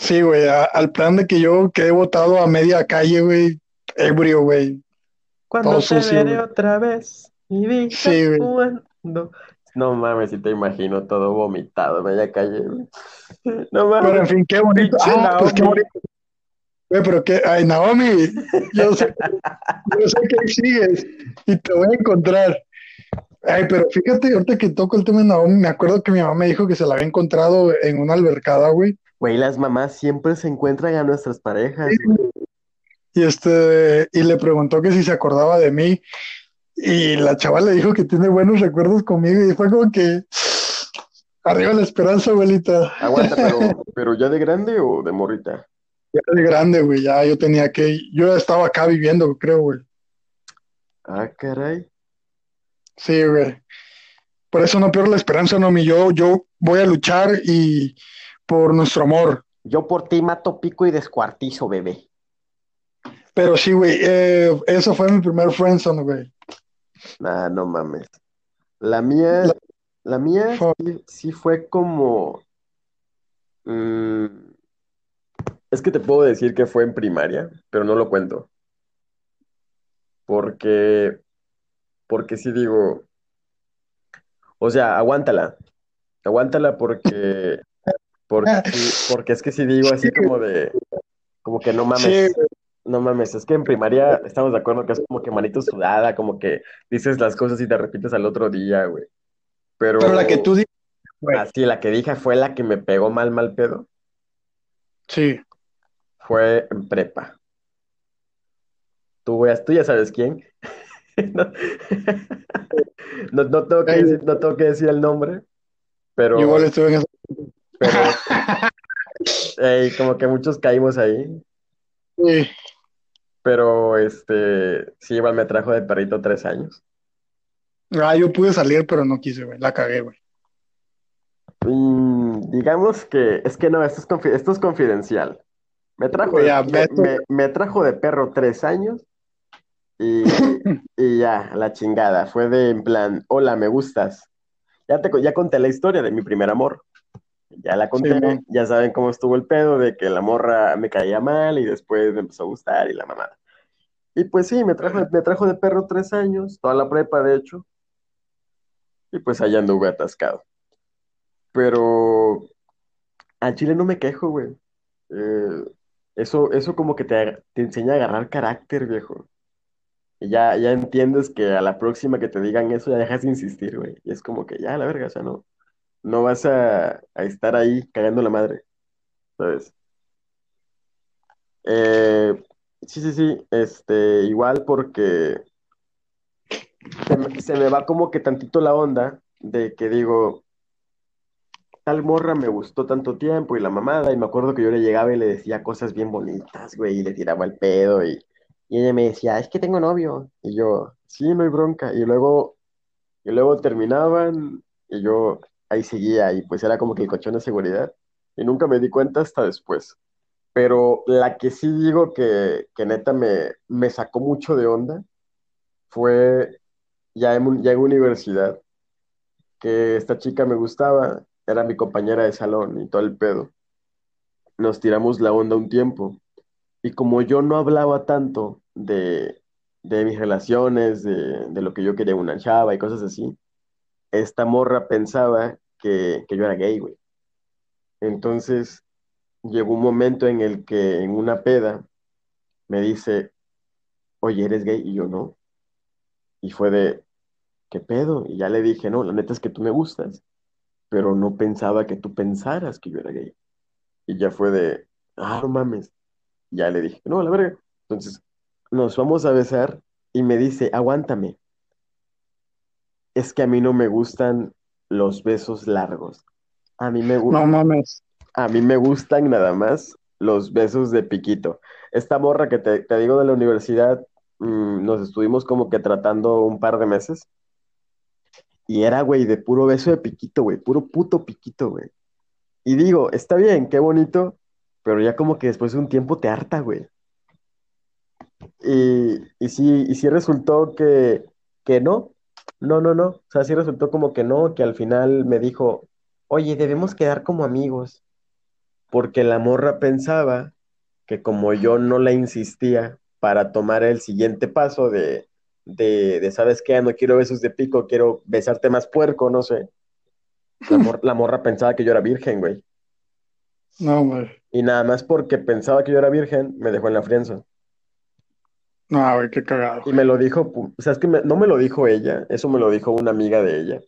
Sí, güey, a- al plan de que yo quedé botado a media calle, güey, ebrio, güey, Cuando todo te sucio, veré güey. otra vez, mi vida Sí, güey. jugando. No mames, si te imagino todo vomitado en media calle, güey. No Pero en mames, fin, qué bonito. Ah, pues qué bonito. Güey, pero qué, ay, Naomi, yo sé, yo sé que ahí sigues y te voy a encontrar. Ay, pero fíjate, ahorita que toco el tema de Naomi, me acuerdo que mi mamá me dijo que se la había encontrado en una albercada, güey. Güey, las mamás siempre se encuentran a nuestras parejas, güey. Y este, y le preguntó que si se acordaba de mí. Y la chava le dijo que tiene buenos recuerdos conmigo. Y fue como que arriba la esperanza, abuelita. Aguanta, pero, pero ya de grande o de morrita? Ya de grande, güey. Ya yo tenía que, yo ya estaba acá viviendo, creo, güey. Ah, caray. Sí, güey. Por eso no pierdo la esperanza, no, mi yo, yo voy a luchar y por nuestro amor. Yo por ti mato pico y descuartizo, bebé. Pero sí, güey, eh, eso fue mi primer friendzone, güey. Nah, no mames. La mía, La- la mía sí fue como. mm, Es que te puedo decir que fue en primaria, pero no lo cuento. Porque, porque sí digo, o sea, aguántala. Aguántala porque, porque, porque es que si digo así como de, como que no Sí, mames, no mames, es que en primaria estamos de acuerdo que es como que manito sudada, como que dices las cosas y te repites al otro día, güey. pero la que Pero tú güey, así, la que dije fue la que me pegó mal, mal pedo, sí, fue en prepa. Tú, güey, tú ya sabes quién. No, no, no tengo que decir, no tengo que decir el nombre, yo igual pero, estuve en. Pero, como que muchos caímos ahí. Sí. Pero, este, sí, igual me trajo de perrito tres años. Ah, yo pude salir, pero no quise, güey, la cagué, güey. Mm, digamos que, es que no, esto es, confi- esto es confidencial. Me trajo de, ya, me, Beto, me- me trajo de perro tres años y, y ya, la chingada. Fue de en plan, hola, me gustas. Ya te, ya conté la historia de mi primer amor. Ya la conté, ya saben cómo estuvo el pedo de que la morra me caía mal y después me empezó a gustar y la mamada. Y pues sí, me trajo, me trajo de perro tres años, toda la prepa de hecho, y pues allá anduve atascado. Pero al chile no me quejo, güey. Eh, eso, eso como que te, te enseña a agarrar carácter, viejo. Y ya, ya entiendes que a la próxima que te digan eso ya dejas de insistir, güey. Y es como que ya, la verga, o sea, no, no vas a, a estar ahí cagando la madre, ¿sabes? Eh, sí, sí, sí, este, igual porque se me, se me va como que tantito la onda de que digo, tal morra me gustó tanto tiempo y la mamada, y me acuerdo que yo le llegaba y le decía cosas bien bonitas, güey, y le tiraba el pedo, y, y ella me decía, es que tengo novio, y yo, sí, no hay bronca, y luego, y luego terminaban, y yo ahí seguía, y pues era como que el colchón de seguridad, y nunca me di cuenta hasta después. Pero la que sí digo que, que neta me, me sacó mucho de onda fue ya en, ya en universidad, que esta chica me gustaba, era mi compañera de salón y todo el pedo. Nos tiramos la onda un tiempo. Y como yo no hablaba tanto de, de mis relaciones, de, de lo que yo quería una chava y cosas así, esta morra pensaba que, que yo era gay, güey. Entonces llegó un momento en el que en una peda me dice, oye, ¿eres gay? Y yo no. Y fue de, ¿qué pedo? Y ya le dije, no, la neta es que tú me gustas, pero no pensaba que tú pensaras que yo era gay. Y ya fue de, ah, no mames. Y ya le dije, no, la verga. Entonces nos vamos a besar y me dice, aguántame, es que a mí no me gustan los besos largos. A mí me, gu- No mames. a mí me gustan nada más los besos de piquito. Esta morra que te, te digo de la universidad, mm, nos estuvimos como que tratando un par de meses y era, güey, de puro beso de piquito, güey, puro puto piquito, güey. Y digo, está bien, qué bonito, pero ya como que después de un tiempo te harta, güey. Y, y sí, y sí resultó que, que no, no, no, no. O sea, sí resultó como que no, que al final me dijo, oye, debemos quedar como amigos, porque la morra pensaba que como yo no la insistía para tomar el siguiente paso de, de, de ¿sabes qué? No quiero besos de pico, quiero besarte más puerco, no sé. La, mor- la morra pensaba que yo era virgen, güey. No, güey. Y nada más porque pensaba que yo era virgen, me dejó en la friendzone. No, güey, qué cagado. Y me lo dijo, o sea, es que me- no me lo dijo ella, eso me lo dijo una amiga de ella.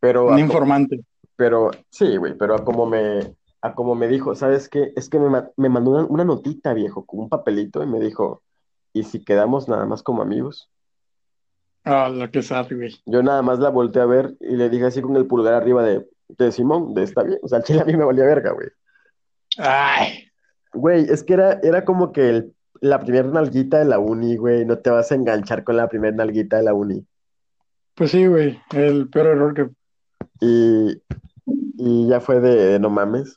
Pero, Un informante. pero sí, güey, pero a como me, a como me dijo, ¿sabes qué? Es que me, me mandó una, una notita, viejo, con un papelito y me dijo, ¿y si quedamos nada más como amigos? Ah, la que sabe, güey. Yo nada más la volteé a ver y le dije así con el pulgar arriba de, de Simón, de está bien. O sea, el chile a mí me valía verga, güey. Ay, Güey, es que era, era como que el- la primera nalguita de la uni, güey, no te vas a enganchar con la primera nalguita de la uni. pues sí, güey. El peor error que. Y, y ya fue de, de no mames.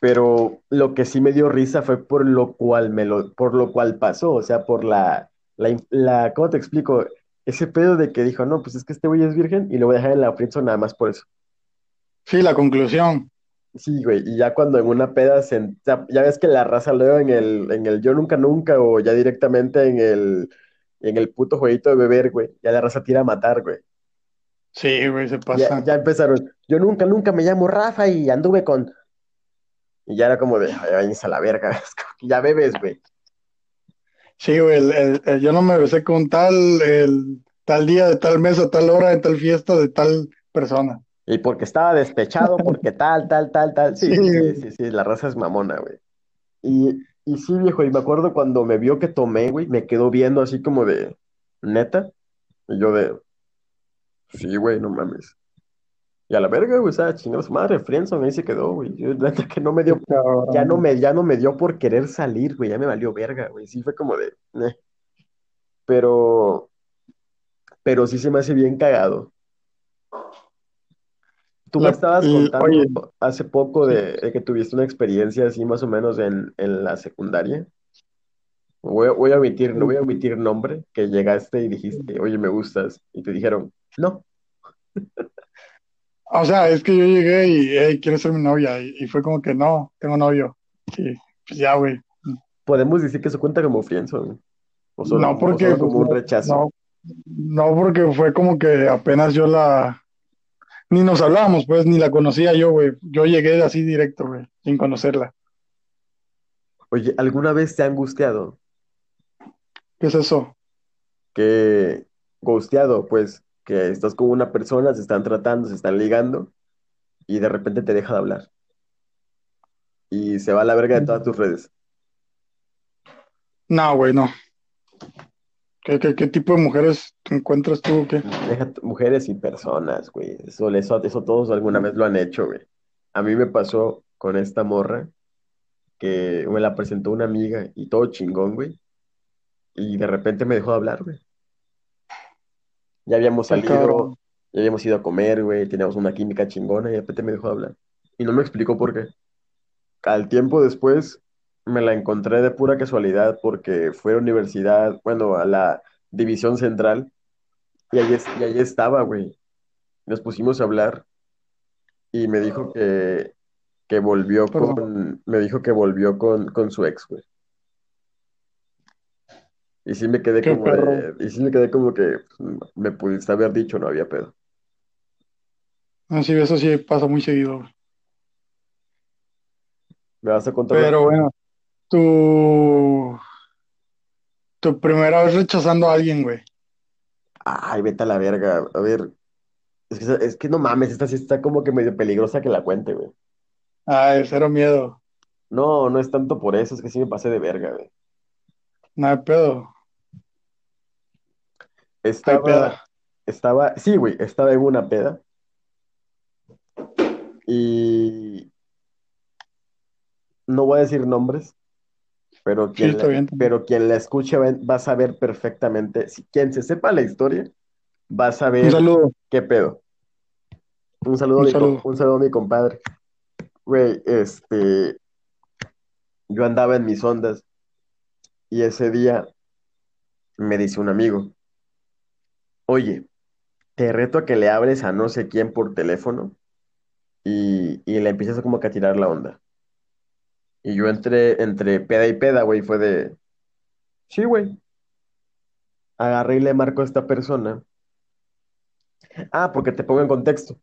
Pero lo que sí me dio risa fue por lo cual me lo, por lo cual pasó, o sea, por la, la, la, ¿cómo te explico? Ese pedo de que dijo, no, pues es que este güey es virgen y lo voy a dejar en la friendzone nada más por eso. Sí, la conclusión. Sí, güey, y ya cuando en una peda se, ya, ya ves que la raza luego en el, en el yo nunca nunca o ya directamente en el, en el puto jueguito de beber, güey, ya la raza tira a matar, güey. Sí, güey, se Ya, pasa. ya empezaron, yo nunca nunca me llamo Rafa y anduve con... Y ya era como de, "Ay, váyanse a la verga, es como que ya bebes, güey. Sí, güey, el, el- el yo no me besé con tal, el tal día, de tal mes, a tal hora, en tal fiesta, de tal persona. Y porque estaba despechado, porque tal, tal, tal, tal. Sí, Sí, sí, sí, la raza es mamona, güey. Y, y sí, viejo, y me acuerdo cuando me vio que tomé, güey, me quedó viendo así como de, neta. Y yo de, sí, güey, no mames. Y a la verga, güey, o sea, chingada su madre, Friendzone, ahí se quedó, güey. Yo, neta que no me dio, ya no me, ya no me dio por querer salir, güey, ya me valió verga, güey. Sí fue como de, "Neh". Pero, pero sí se me hace bien cagado. Tú me estabas oye, contando hace poco de, de que tuviste una experiencia así más o menos en, en la secundaria. Voy, a- voy a omitir, no voy a omitir nombre, que llegaste y dijiste, oye, me gustas, y te dijeron, no. o sea, es que yo llegué y, hey, ¿quieres ser mi novia? Y, y fue como que no, tengo novio. Sí, pues ya, güey. Podemos decir que eso cuenta como friendzone, o solo No o porque, solo como un rechazo. no, no porque fue como que apenas yo la, ni nos hablábamos, pues, ni la conocía yo, güey. Yo llegué así directo, güey, sin conocerla. Oye, ¿alguna vez te han gusteado? ¿Qué es eso? Que, gusteado, pues, que estás con una persona, se están tratando, se están ligando, y de repente te deja de hablar, y se va a la verga de todas tus redes. No, güey, no. ¿Qué, qué, qué tipo de mujeres te encuentras tú o qué? Deja mujeres y personas, güey. Eso, eso, eso todos alguna vez lo han hecho, güey. A mí me pasó con esta morra que me la presentó una amiga y todo chingón, güey. Y de repente me dejó de hablar, güey. Ya habíamos salido, cabrón. ya habíamos ido a comer, güey. Teníamos una química chingona y de repente me dejó de hablar. Y no me explicó por qué. Al tiempo después me la encontré de pura casualidad porque fue a universidad, bueno, a la división central. Y ahí, es- y ahí estaba, güey. Nos pusimos a hablar y me dijo que, que volvió Perdón. con, me dijo que volvió con, con su ex, güey. Y sí me quedé Qué como de, y sí me quedé como que pues, me pudiste haber dicho, no había pedo. Así, eso sí pasa muy seguido, güey. ¿Me vas a contar? Pero bueno, tu, tu primera vez rechazando a alguien, güey. Ay, vete a la verga. A ver, es que, es que no mames, esta sí está como que medio peligrosa que la cuente, güey. Ay, cero miedo. No, no es tanto por eso, es que sí me pasé de verga, güey. Nada de pedo. Hay Estaba, peda. estaba, sí, güey, estaba en una peda y no voy a decir nombres, pero quien la, bien. pero quien la escuche va, va a saber perfectamente, si quien se sepa la historia, va a Un saber saludo, qué pedo. Un saludo a un mi, com- saludo. un saludo a mi compadre. Güey, este, yo andaba en mis ondas y ese día me dice un amigo, oye, te reto a que le hables a no sé quién por teléfono y, y le empiezas como que a tirar la onda. Y yo entré entre peda y peda, güey, fue de, sí, güey. Agarré y le marco a esta persona. Ah, porque te pongo en contexto.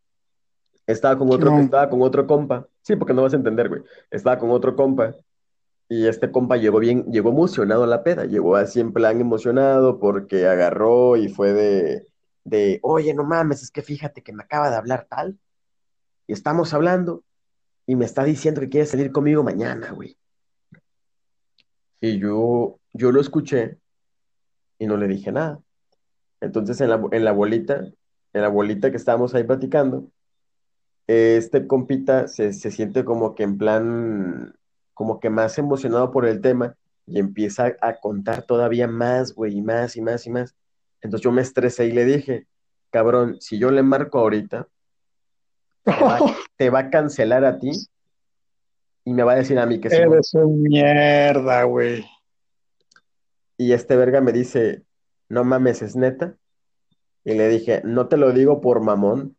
Estaba con otro, No, estaba con otro compa. Sí, porque no vas a entender, güey. Estaba con otro compa. Y este compa llegó bien, llegó emocionado a la peda. Llegó así en plan emocionado porque agarró y fue de, de, oye, no mames, es que fíjate que me acaba de hablar tal. Y estamos hablando y me está diciendo que quiere salir conmigo mañana, güey. Y yo, yo lo escuché y no le dije nada. Entonces en la, en la bolita, en la bolita que estábamos ahí platicando, este compita se, se siente como que en plan, como que más emocionado por el tema y empieza a contar todavía más, güey, y más y más y más. Entonces yo me estresé y le dije, cabrón, si yo le marco ahorita, te va, te va a cancelar a ti y me va a decir a mí que sí. eres un mierda, güey. Y este verga me dice, no mames, es neta. Y le dije, no te lo digo por mamón,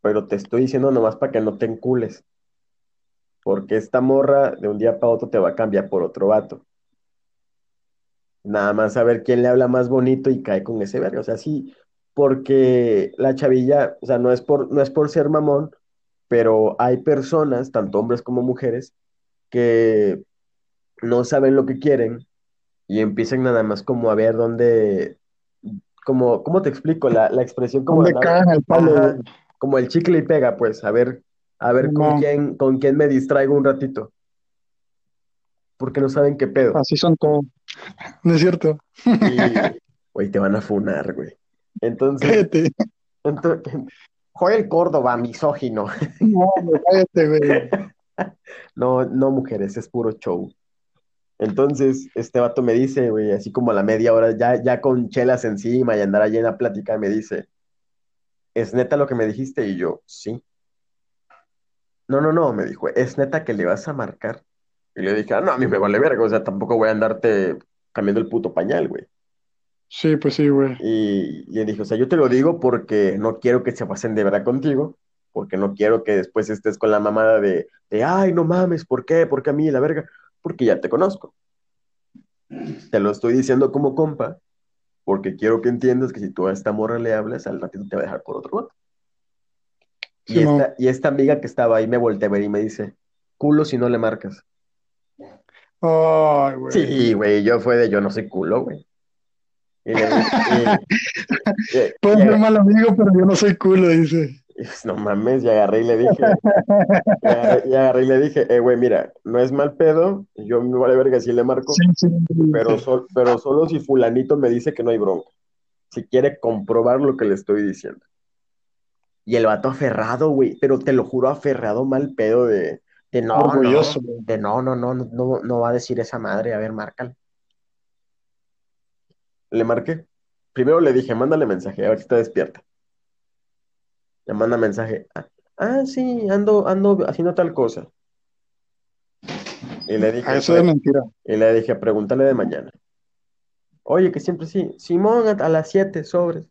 pero te estoy diciendo nomás para que no te encules. porque esta morra de un día para otro te va a cambiar por otro vato. Nada más a ver quién le habla más bonito y cae con ese verga. O sea, sí, porque la chavilla, o sea, no es por, no es por ser mamón, pero hay personas, tanto hombres como mujeres, que no saben lo que quieren y empiezan nada más como a ver dónde, como, ¿cómo te explico? La, la expresión como, ¿Dónde caen el palo, Ajá, como el chicle y pega, pues, a ver, a ver con quién, con quién me distraigo un ratito, porque no saben qué pedo. así son todos. No es cierto. Y, güey, te van a funar, güey. Entonces, entonces, Joel Córdoba, misógino. No, cállate, güey. No, no, mujeres, es puro show. Entonces, este vato me dice, güey, así como a la media hora, ya, ya con chelas encima y andar allá en la plática, me dice, ¿es neta lo que me dijiste? Y yo, sí. No, no, no, me dijo, ¿es neta que le vas a marcar? Y le dije, ah, no, a mí me vale verga, o sea, tampoco voy a andarte cambiando el puto pañal, güey. Sí, pues sí, güey. Y, y le dije, o sea, yo te lo digo porque no quiero que se pasen de verdad contigo, porque no quiero que después estés con la mamada de, de, ay, no mames, ¿por qué? ¿Por qué a mí, la verga? Porque ya te conozco. Te lo estoy diciendo como compa, porque quiero que entiendas que si tú a esta morra le hablas, al ratito te va a dejar por otro lado. Y esta, y esta amiga que estaba ahí me voltea a ver y me dice, culo si no le marcas. Ay, güey. Sí, güey, yo fue de yo no soy culo, güey. Y le y- y- ser mal amigo, pero yo no soy culo, dice. no mames, y agarré y le dije, y agarré, y agarré y le dije, eh, güey, mira, no es mal pedo, yo me vale verga si le marco, Sí, sí, pero, dice. sol- pero solo si fulanito me dice que no hay bronca, si quiere comprobar lo que le estoy diciendo. Y el vato aferrado, güey, pero te lo juro, aferrado mal pedo de, de no, Orgulloso, no, de no, no, no, no, no, no va a decir esa madre, a ver, márcale. Le marqué. Primero le dije, mándale mensaje, a ver si está despierta. Le manda mensaje. Ah, ah, sí, ando, ando haciendo tal cosa. Y le dije, A eso es mentira. y le dije, pregúntale de mañana. Oye, que siempre sí. Simón, a, a las 7, sobres.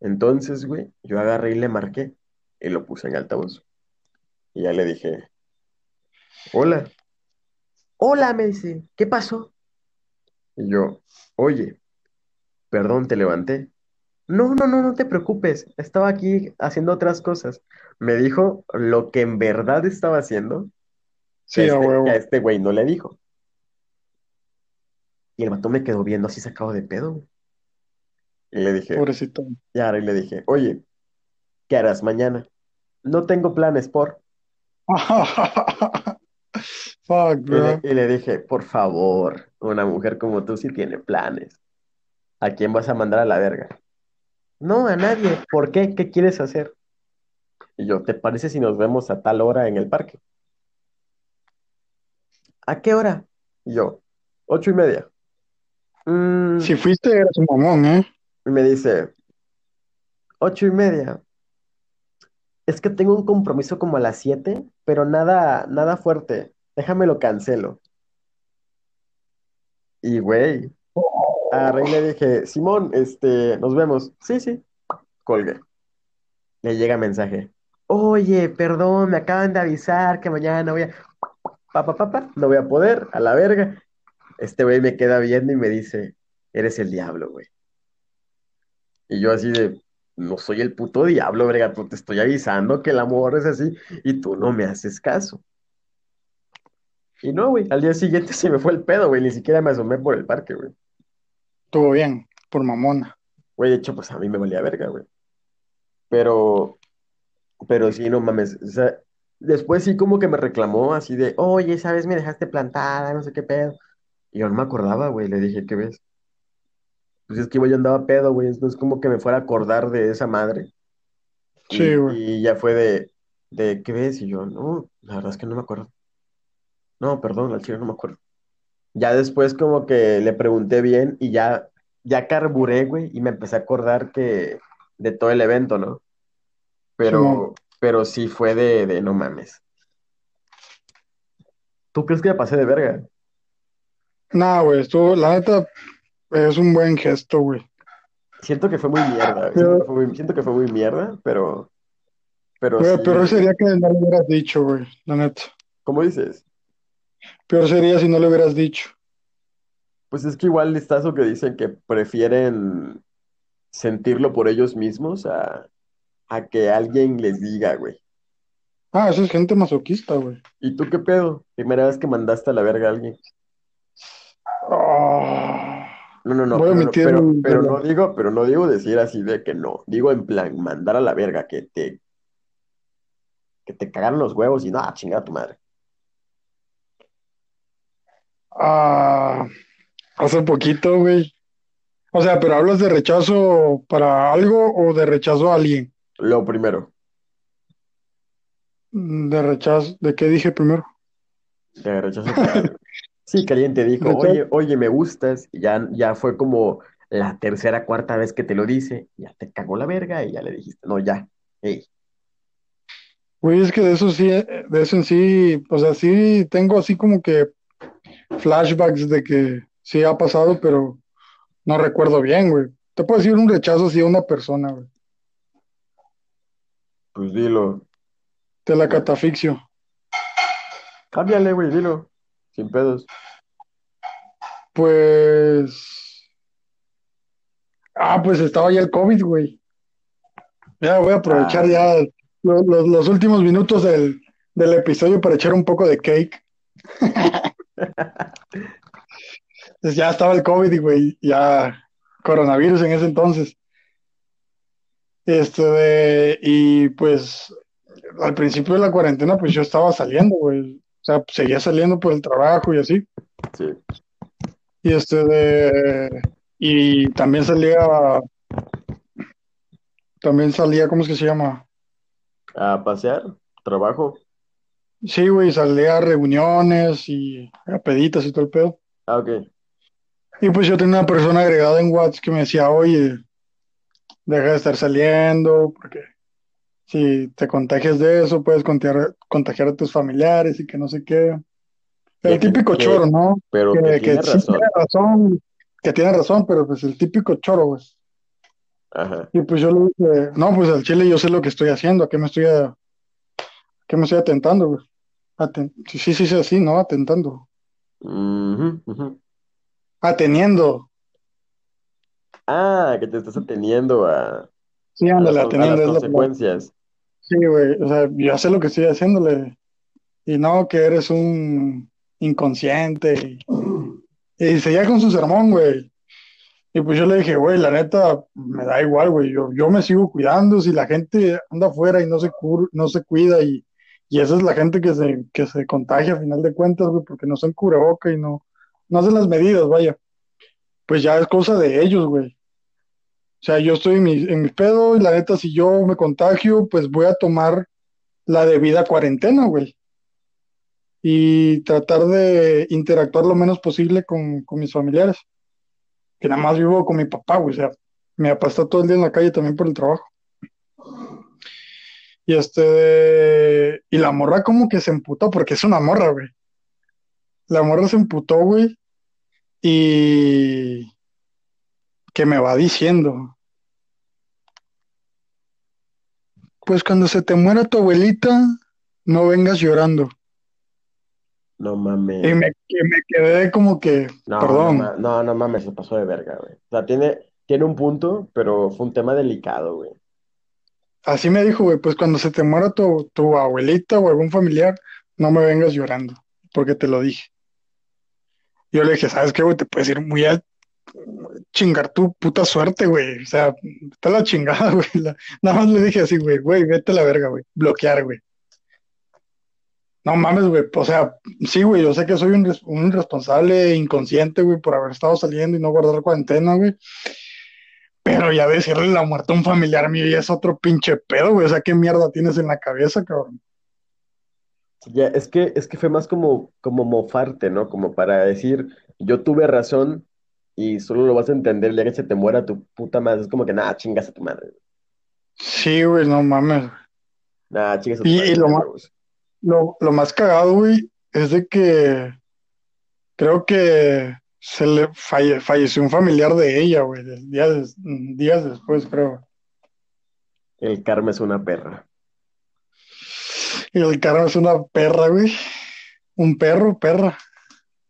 Entonces, güey, yo agarré y le marqué y lo puse en altavoz. Y ya le dije, hola. Hola, me dice, ¿qué pasó? Y yo, oye, perdón, te levanté. No, no, no, no te preocupes. Estaba aquí haciendo otras cosas. Me dijo lo que en verdad estaba haciendo, Sí, a este, huevo. a este güey no le dijo. Y el vato me quedó viendo así sacado de pedo. Y le dije, Pobrecito. y ahora y le dije, oye, ¿qué harás mañana? No tengo planes por. Fuck, Y le, bro. y le dije, por favor, una mujer como tú sí tiene planes. ¿A quién vas a mandar a la verga? No, a nadie. ¿Por qué? ¿Qué quieres hacer? Y yo, ¿te parece si nos vemos a tal hora en el parque? ¿A qué hora? Y yo, ocho y media. "Mm", Si fuiste, eres un mamón, ¿eh? y me dice, ocho y media. Es que tengo un compromiso como a las siete, pero nada, nada fuerte. Déjame lo cancelo. Y güey, agarré y le dije, Simón, este, nos vemos. Sí, sí. Colgué. Le llega mensaje. Oye, perdón, me acaban de avisar que mañana voy a... Papá, papá, no voy a poder, a la verga. Este güey me queda viendo y me dice, eres el diablo, güey. Y yo así de, no soy el puto diablo, verga, te estoy avisando que el amor es así y tú no me haces caso. Y no, güey, al día siguiente se me fue el pedo, güey, ni siquiera me asomé por el parque, güey. Estuvo bien, por mamona. Güey, de hecho, pues a mí me valía verga, güey. Pero, pero sí, no mames, o sea, después sí como que me reclamó así de, oye, ¿sabes? Me dejaste plantada, no sé qué pedo. Y yo no me acordaba, güey, le dije, ¿qué ves? Pues es que güey, yo andaba pedo, güey, no es como que me fuera a acordar de esa madre. Sí, Y, güey. y ya fue de, de, ¿qué ves? Y yo, no, la verdad es que no me acuerdo. No, perdón, al chile no me acuerdo. Ya después como que le pregunté bien y ya, ya carburé, güey, y me empecé a acordar que de todo el evento, ¿no? Pero, pero sí fue de, de no mames. ¿Tú crees que me pasé de verga? Nah, güey, estuvo, la neta, es un buen gesto, güey. Siento que fue muy mierda, güey. Siento que fue muy, siento que fue muy mierda, pero, pero güey, sí, pero ese sería que no lo hubieras dicho, güey, la neta. ¿Cómo dices? Peor sería si no le hubieras dicho. Pues es que igual está eso que dicen que prefieren sentirlo por ellos mismos a, a que alguien les diga, güey. Ah, eso es gente masoquista, güey. ¿Y tú qué pedo? Primera vez que mandaste a la verga a alguien. Ah, No, no, no, voy a pero, omitir pero, pero no digo, pero no digo decir así de que no. Digo en plan, mandar a la verga, que te, que te cagaron los huevos y no, ah, chingada tu madre. Ah, hace poquito, güey. O sea, pero hablas de rechazo para algo o de rechazo a alguien. Lo primero, Mm, De rechazo, ¿de qué dije primero? de rechazo para- Sí, que alguien te dijo, Rechazo. oye, oye, me gustas, y ya, ya fue como la tercera, cuarta vez que te lo dice, ya te cagó la verga y ya le dijiste, no, ya, hey, Güey, es que de eso sí, eh, de eso en sí, o sea, sí tengo así como que flashbacks de que sí ha pasado, pero no recuerdo bien, güey. Te puedo decir un rechazo así a una persona, güey. pues dilo, Te la catafixio. cámbiale, güey, dilo, sin pedos. Pues. Ah, pues estaba ya el COVID, güey. Ya voy a aprovechar Ah. ya lo- lo- los últimos minutos del, del episodio para echar un poco de cake. Pues ya estaba el COVID, güey, ya coronavirus en ese entonces. Este, de- y pues al principio de la cuarentena, pues yo estaba saliendo, güey. O sea, seguía saliendo por el trabajo y así. Sí, Y este de y también salía también salía, ¿cómo es que se llama? a pasear, trabajo, Sí, güey, salía a reuniones y a peditas y todo el pedo. ah, ok, Y pues yo tenía una persona agregada en WhatsApp que me decía, oye, deja de estar saliendo, porque si te contagias de eso, puedes contagiar, contagiar a tus familiares y que no sé qué. El Que- típico que- choro, ¿no? pero que Que, que tiene sí razón, tiene razón, que tiene razón, pero pues el típico choro, güey. ajá, Y pues yo le dije, no, pues al chile yo sé lo que estoy haciendo, a qué me estoy, a, a qué me estoy atentando, güey. Aten- sí, sí, sí, sí, así, ¿no? Atentando. Ateniendo. Ah, que te estás ateniendo a, Sí, ándale, las, a las ateniendo consecuencias. Sí, güey, o sea, yo sé lo que estoy haciéndole. Y no que eres un inconsciente. Y, y seguía con su sermón, güey. Y pues yo le dije, güey, la neta, me da igual, güey. Yo, yo me sigo cuidando. Si la gente anda afuera y no se, cur- no se cuida, y, y esa es la gente que se, que se contagia a final de cuentas, güey, porque no son cubreboca y no, no hacen las medidas, vaya. Pues ya es cosa de ellos, güey. O sea, yo estoy en mi, en mi pedo y la neta, si yo me contagio, pues voy a tomar la debida cuarentena, güey. Y tratar de interactuar lo menos posible con, con mis familiares. Que nada más vivo con mi papá, güey. O sea, mi papá todo el día en la calle también por el trabajo. Y este, y la morra como que se emputó, porque es una morra, güey. La morra se emputó, güey. Y que me va diciendo, pues cuando se te muera tu abuelita, no vengas llorando. No Y mames. me, que me quedé como que, No, perdón. no, no mames, se pasó de verga, güey. O sea, tiene, tiene un punto, pero fue un tema delicado, güey. Así me dijo, güey, pues cuando se te muera tu, tu abuelita o algún familiar, no me vengas llorando, porque te lo dije. Yo le dije, ¿sabes qué, güey? Te puedes ir muy a chingar tu puta suerte, güey. O sea, está la chingada, güey. Nada más le dije así, güey, güey, vete a la verga, güey. Bloquear, güey. No mames, güey. O sea, sí, güey, yo sé que soy un, un irresponsable, inconsciente, güey, por haber estado saliendo y no guardar cuarentena, güey. Pero ya decirle la muerte a un familiar mío ya es otro pinche pedo, güey. O sea, ¿qué mierda tienes en la cabeza, cabrón? Ya, es que, es que fue más como, como mofarte, ¿no? Como para decir, yo tuve razón y solo lo vas a entender día que se te muera tu puta madre. Es como que, nada, chingas a tu madre. Sí, güey, no mames. Nada, chingas a tu Y, madre. y más, lo, lo más cagado, güey, es de que creo que se le falle- falleció un familiar de ella, güey, días, días después, creo. El karma es una perra. El carro es una perra, güey. un perro, perra.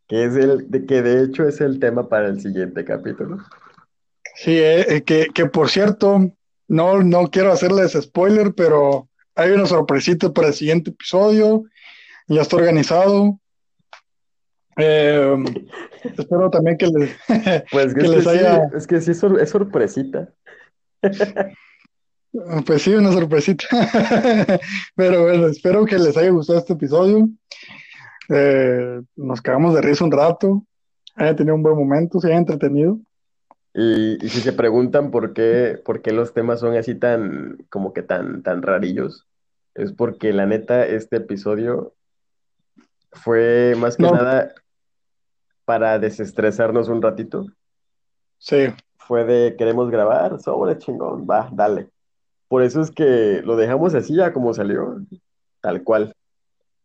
Que es el, de, que de hecho es el tema para el siguiente capítulo. Sí, eh, eh, que, que por cierto, no, no quiero hacerles spoiler, pero hay una sorpresita para el siguiente episodio. Ya está organizado. Eh, espero también que les, Pues que es que les sí, haya, es que sí es, sor- es sorpresita. pues sí, una sorpresita. Pero bueno, espero que les haya gustado este episodio. Eh, nos cagamos de risa un rato, haya tenido un buen momento, se haya entretenido. Y, y si se preguntan por qué, por qué los temas son así tan, como que tan, tan rarillos, es porque la neta, este episodio fue más que No, nada para desestresarnos un ratito. sí. Fue de queremos grabar, sobre chingón, va, dale. Por eso es que lo dejamos así ya como salió, tal cual,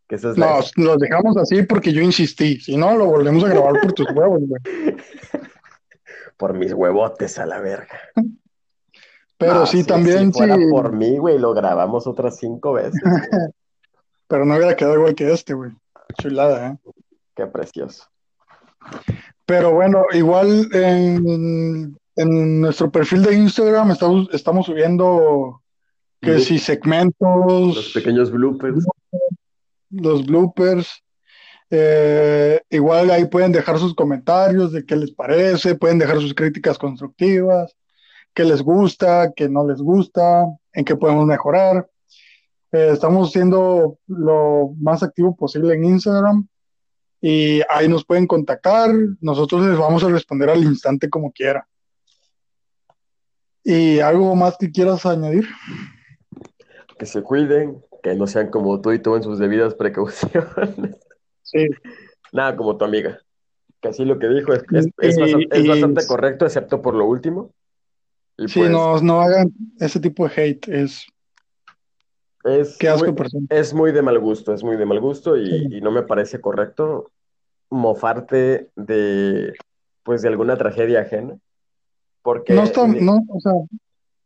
que es la No, los dejamos así porque yo insistí. Si no, lo volvemos a grabar por tus huevos, güey. por mis huevotes a la verga. Pero No, sí, si, también si fuera sí. por mí, güey, lo grabamos otras cinco veces. Pero no hubiera quedado igual que este, güey. Chulada, ¿eh? Qué precioso. Pero bueno, igual en, en nuestro perfil de Instagram estamos, estamos subiendo que Bloop- si Los segmentos, pequeños bloopers. los bloopers. eh, igual ahí pueden dejar sus comentarios de qué les parece, pueden dejar sus críticas constructivas, qué les gusta, qué no les gusta, en qué podemos mejorar. Eh, estamos siendo lo más activo posible en Instagram y ahí nos pueden contactar. Nosotros les vamos a responder al instante como quiera. ¿Y algo más que quieras añadir? Que se cuiden, que no sean como tú y tomen sus debidas precauciones. Sí. Nada, como tu amiga. Que así lo que dijo es, es, Y, es bastante, es y- bastante correcto, excepto por lo último. Y sí, pues no, no hagan ese tipo de hate. Es es qué asco muy, persona. es muy de mal gusto, es muy de mal gusto y, Sí. y no me parece correcto mofarte de, pues, de alguna tragedia ajena. Porque No está, no, o sea,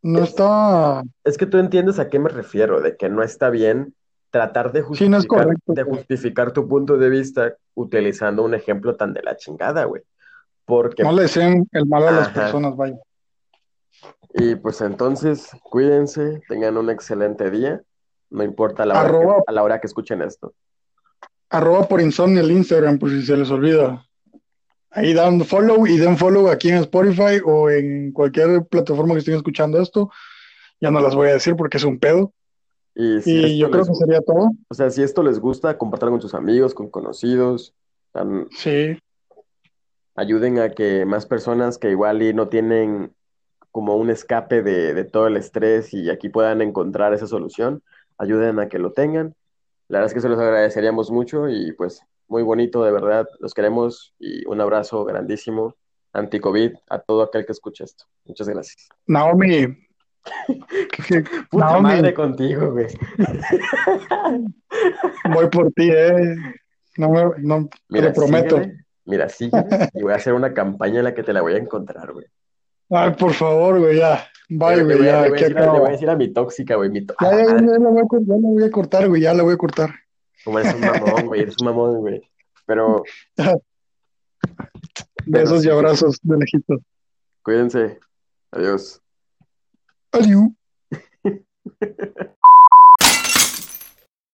no es, está, es que tú entiendes a qué me refiero, de que no está bien tratar de sí, no es justificar, correcto. de justificar tu punto de vista utilizando un ejemplo tan de la chingada, güey. Porque, No le deseen el mal a las personas, vaya. y pues entonces, cuídense, tengan un excelente día, no importa la hora que, Arroba, a la hora que escuchen esto. arroba por insomnio el Instagram, por si se les olvida. Ahí dan follow y den follow aquí en Spotify o en cualquier plataforma que estén escuchando esto. Ya no las voy a decir porque es un pedo. Y si Y yo creo que sería todo. o sea, si esto les gusta, compártanlo con sus amigos, con conocidos, tan- Sí, ayuden a que más personas que igual y no tienen como un escape de, de todo el estrés y aquí puedan encontrar esa solución, ayuden a que lo tengan. La verdad es que se los agradeceríamos mucho y pues muy bonito, de verdad, los queremos y un abrazo grandísimo anti-COVID a todo aquel que escuche esto. Muchas gracias. Naomi, Puta madre Naomi, contigo, güey. voy por ti, eh. No me, no, te lo Mira, prometo. sígueme, mira, sígueme y voy a hacer una campaña en la que te la voy a encontrar, güey. Ay, por favor, güey, ya. Bye, güey, voy a, le ya, voy a decir, le voy a decir a mi tóxica, güey, mi tó- a Ya, la ya, ya, ya la voy a, cor- ya la voy a cortar, güey, ya la voy a cortar. Como eres un mamón, güey, eres un mamón, güey. Pero, Besos y abrazos de lejito. cuídense. Adiós. Adiós.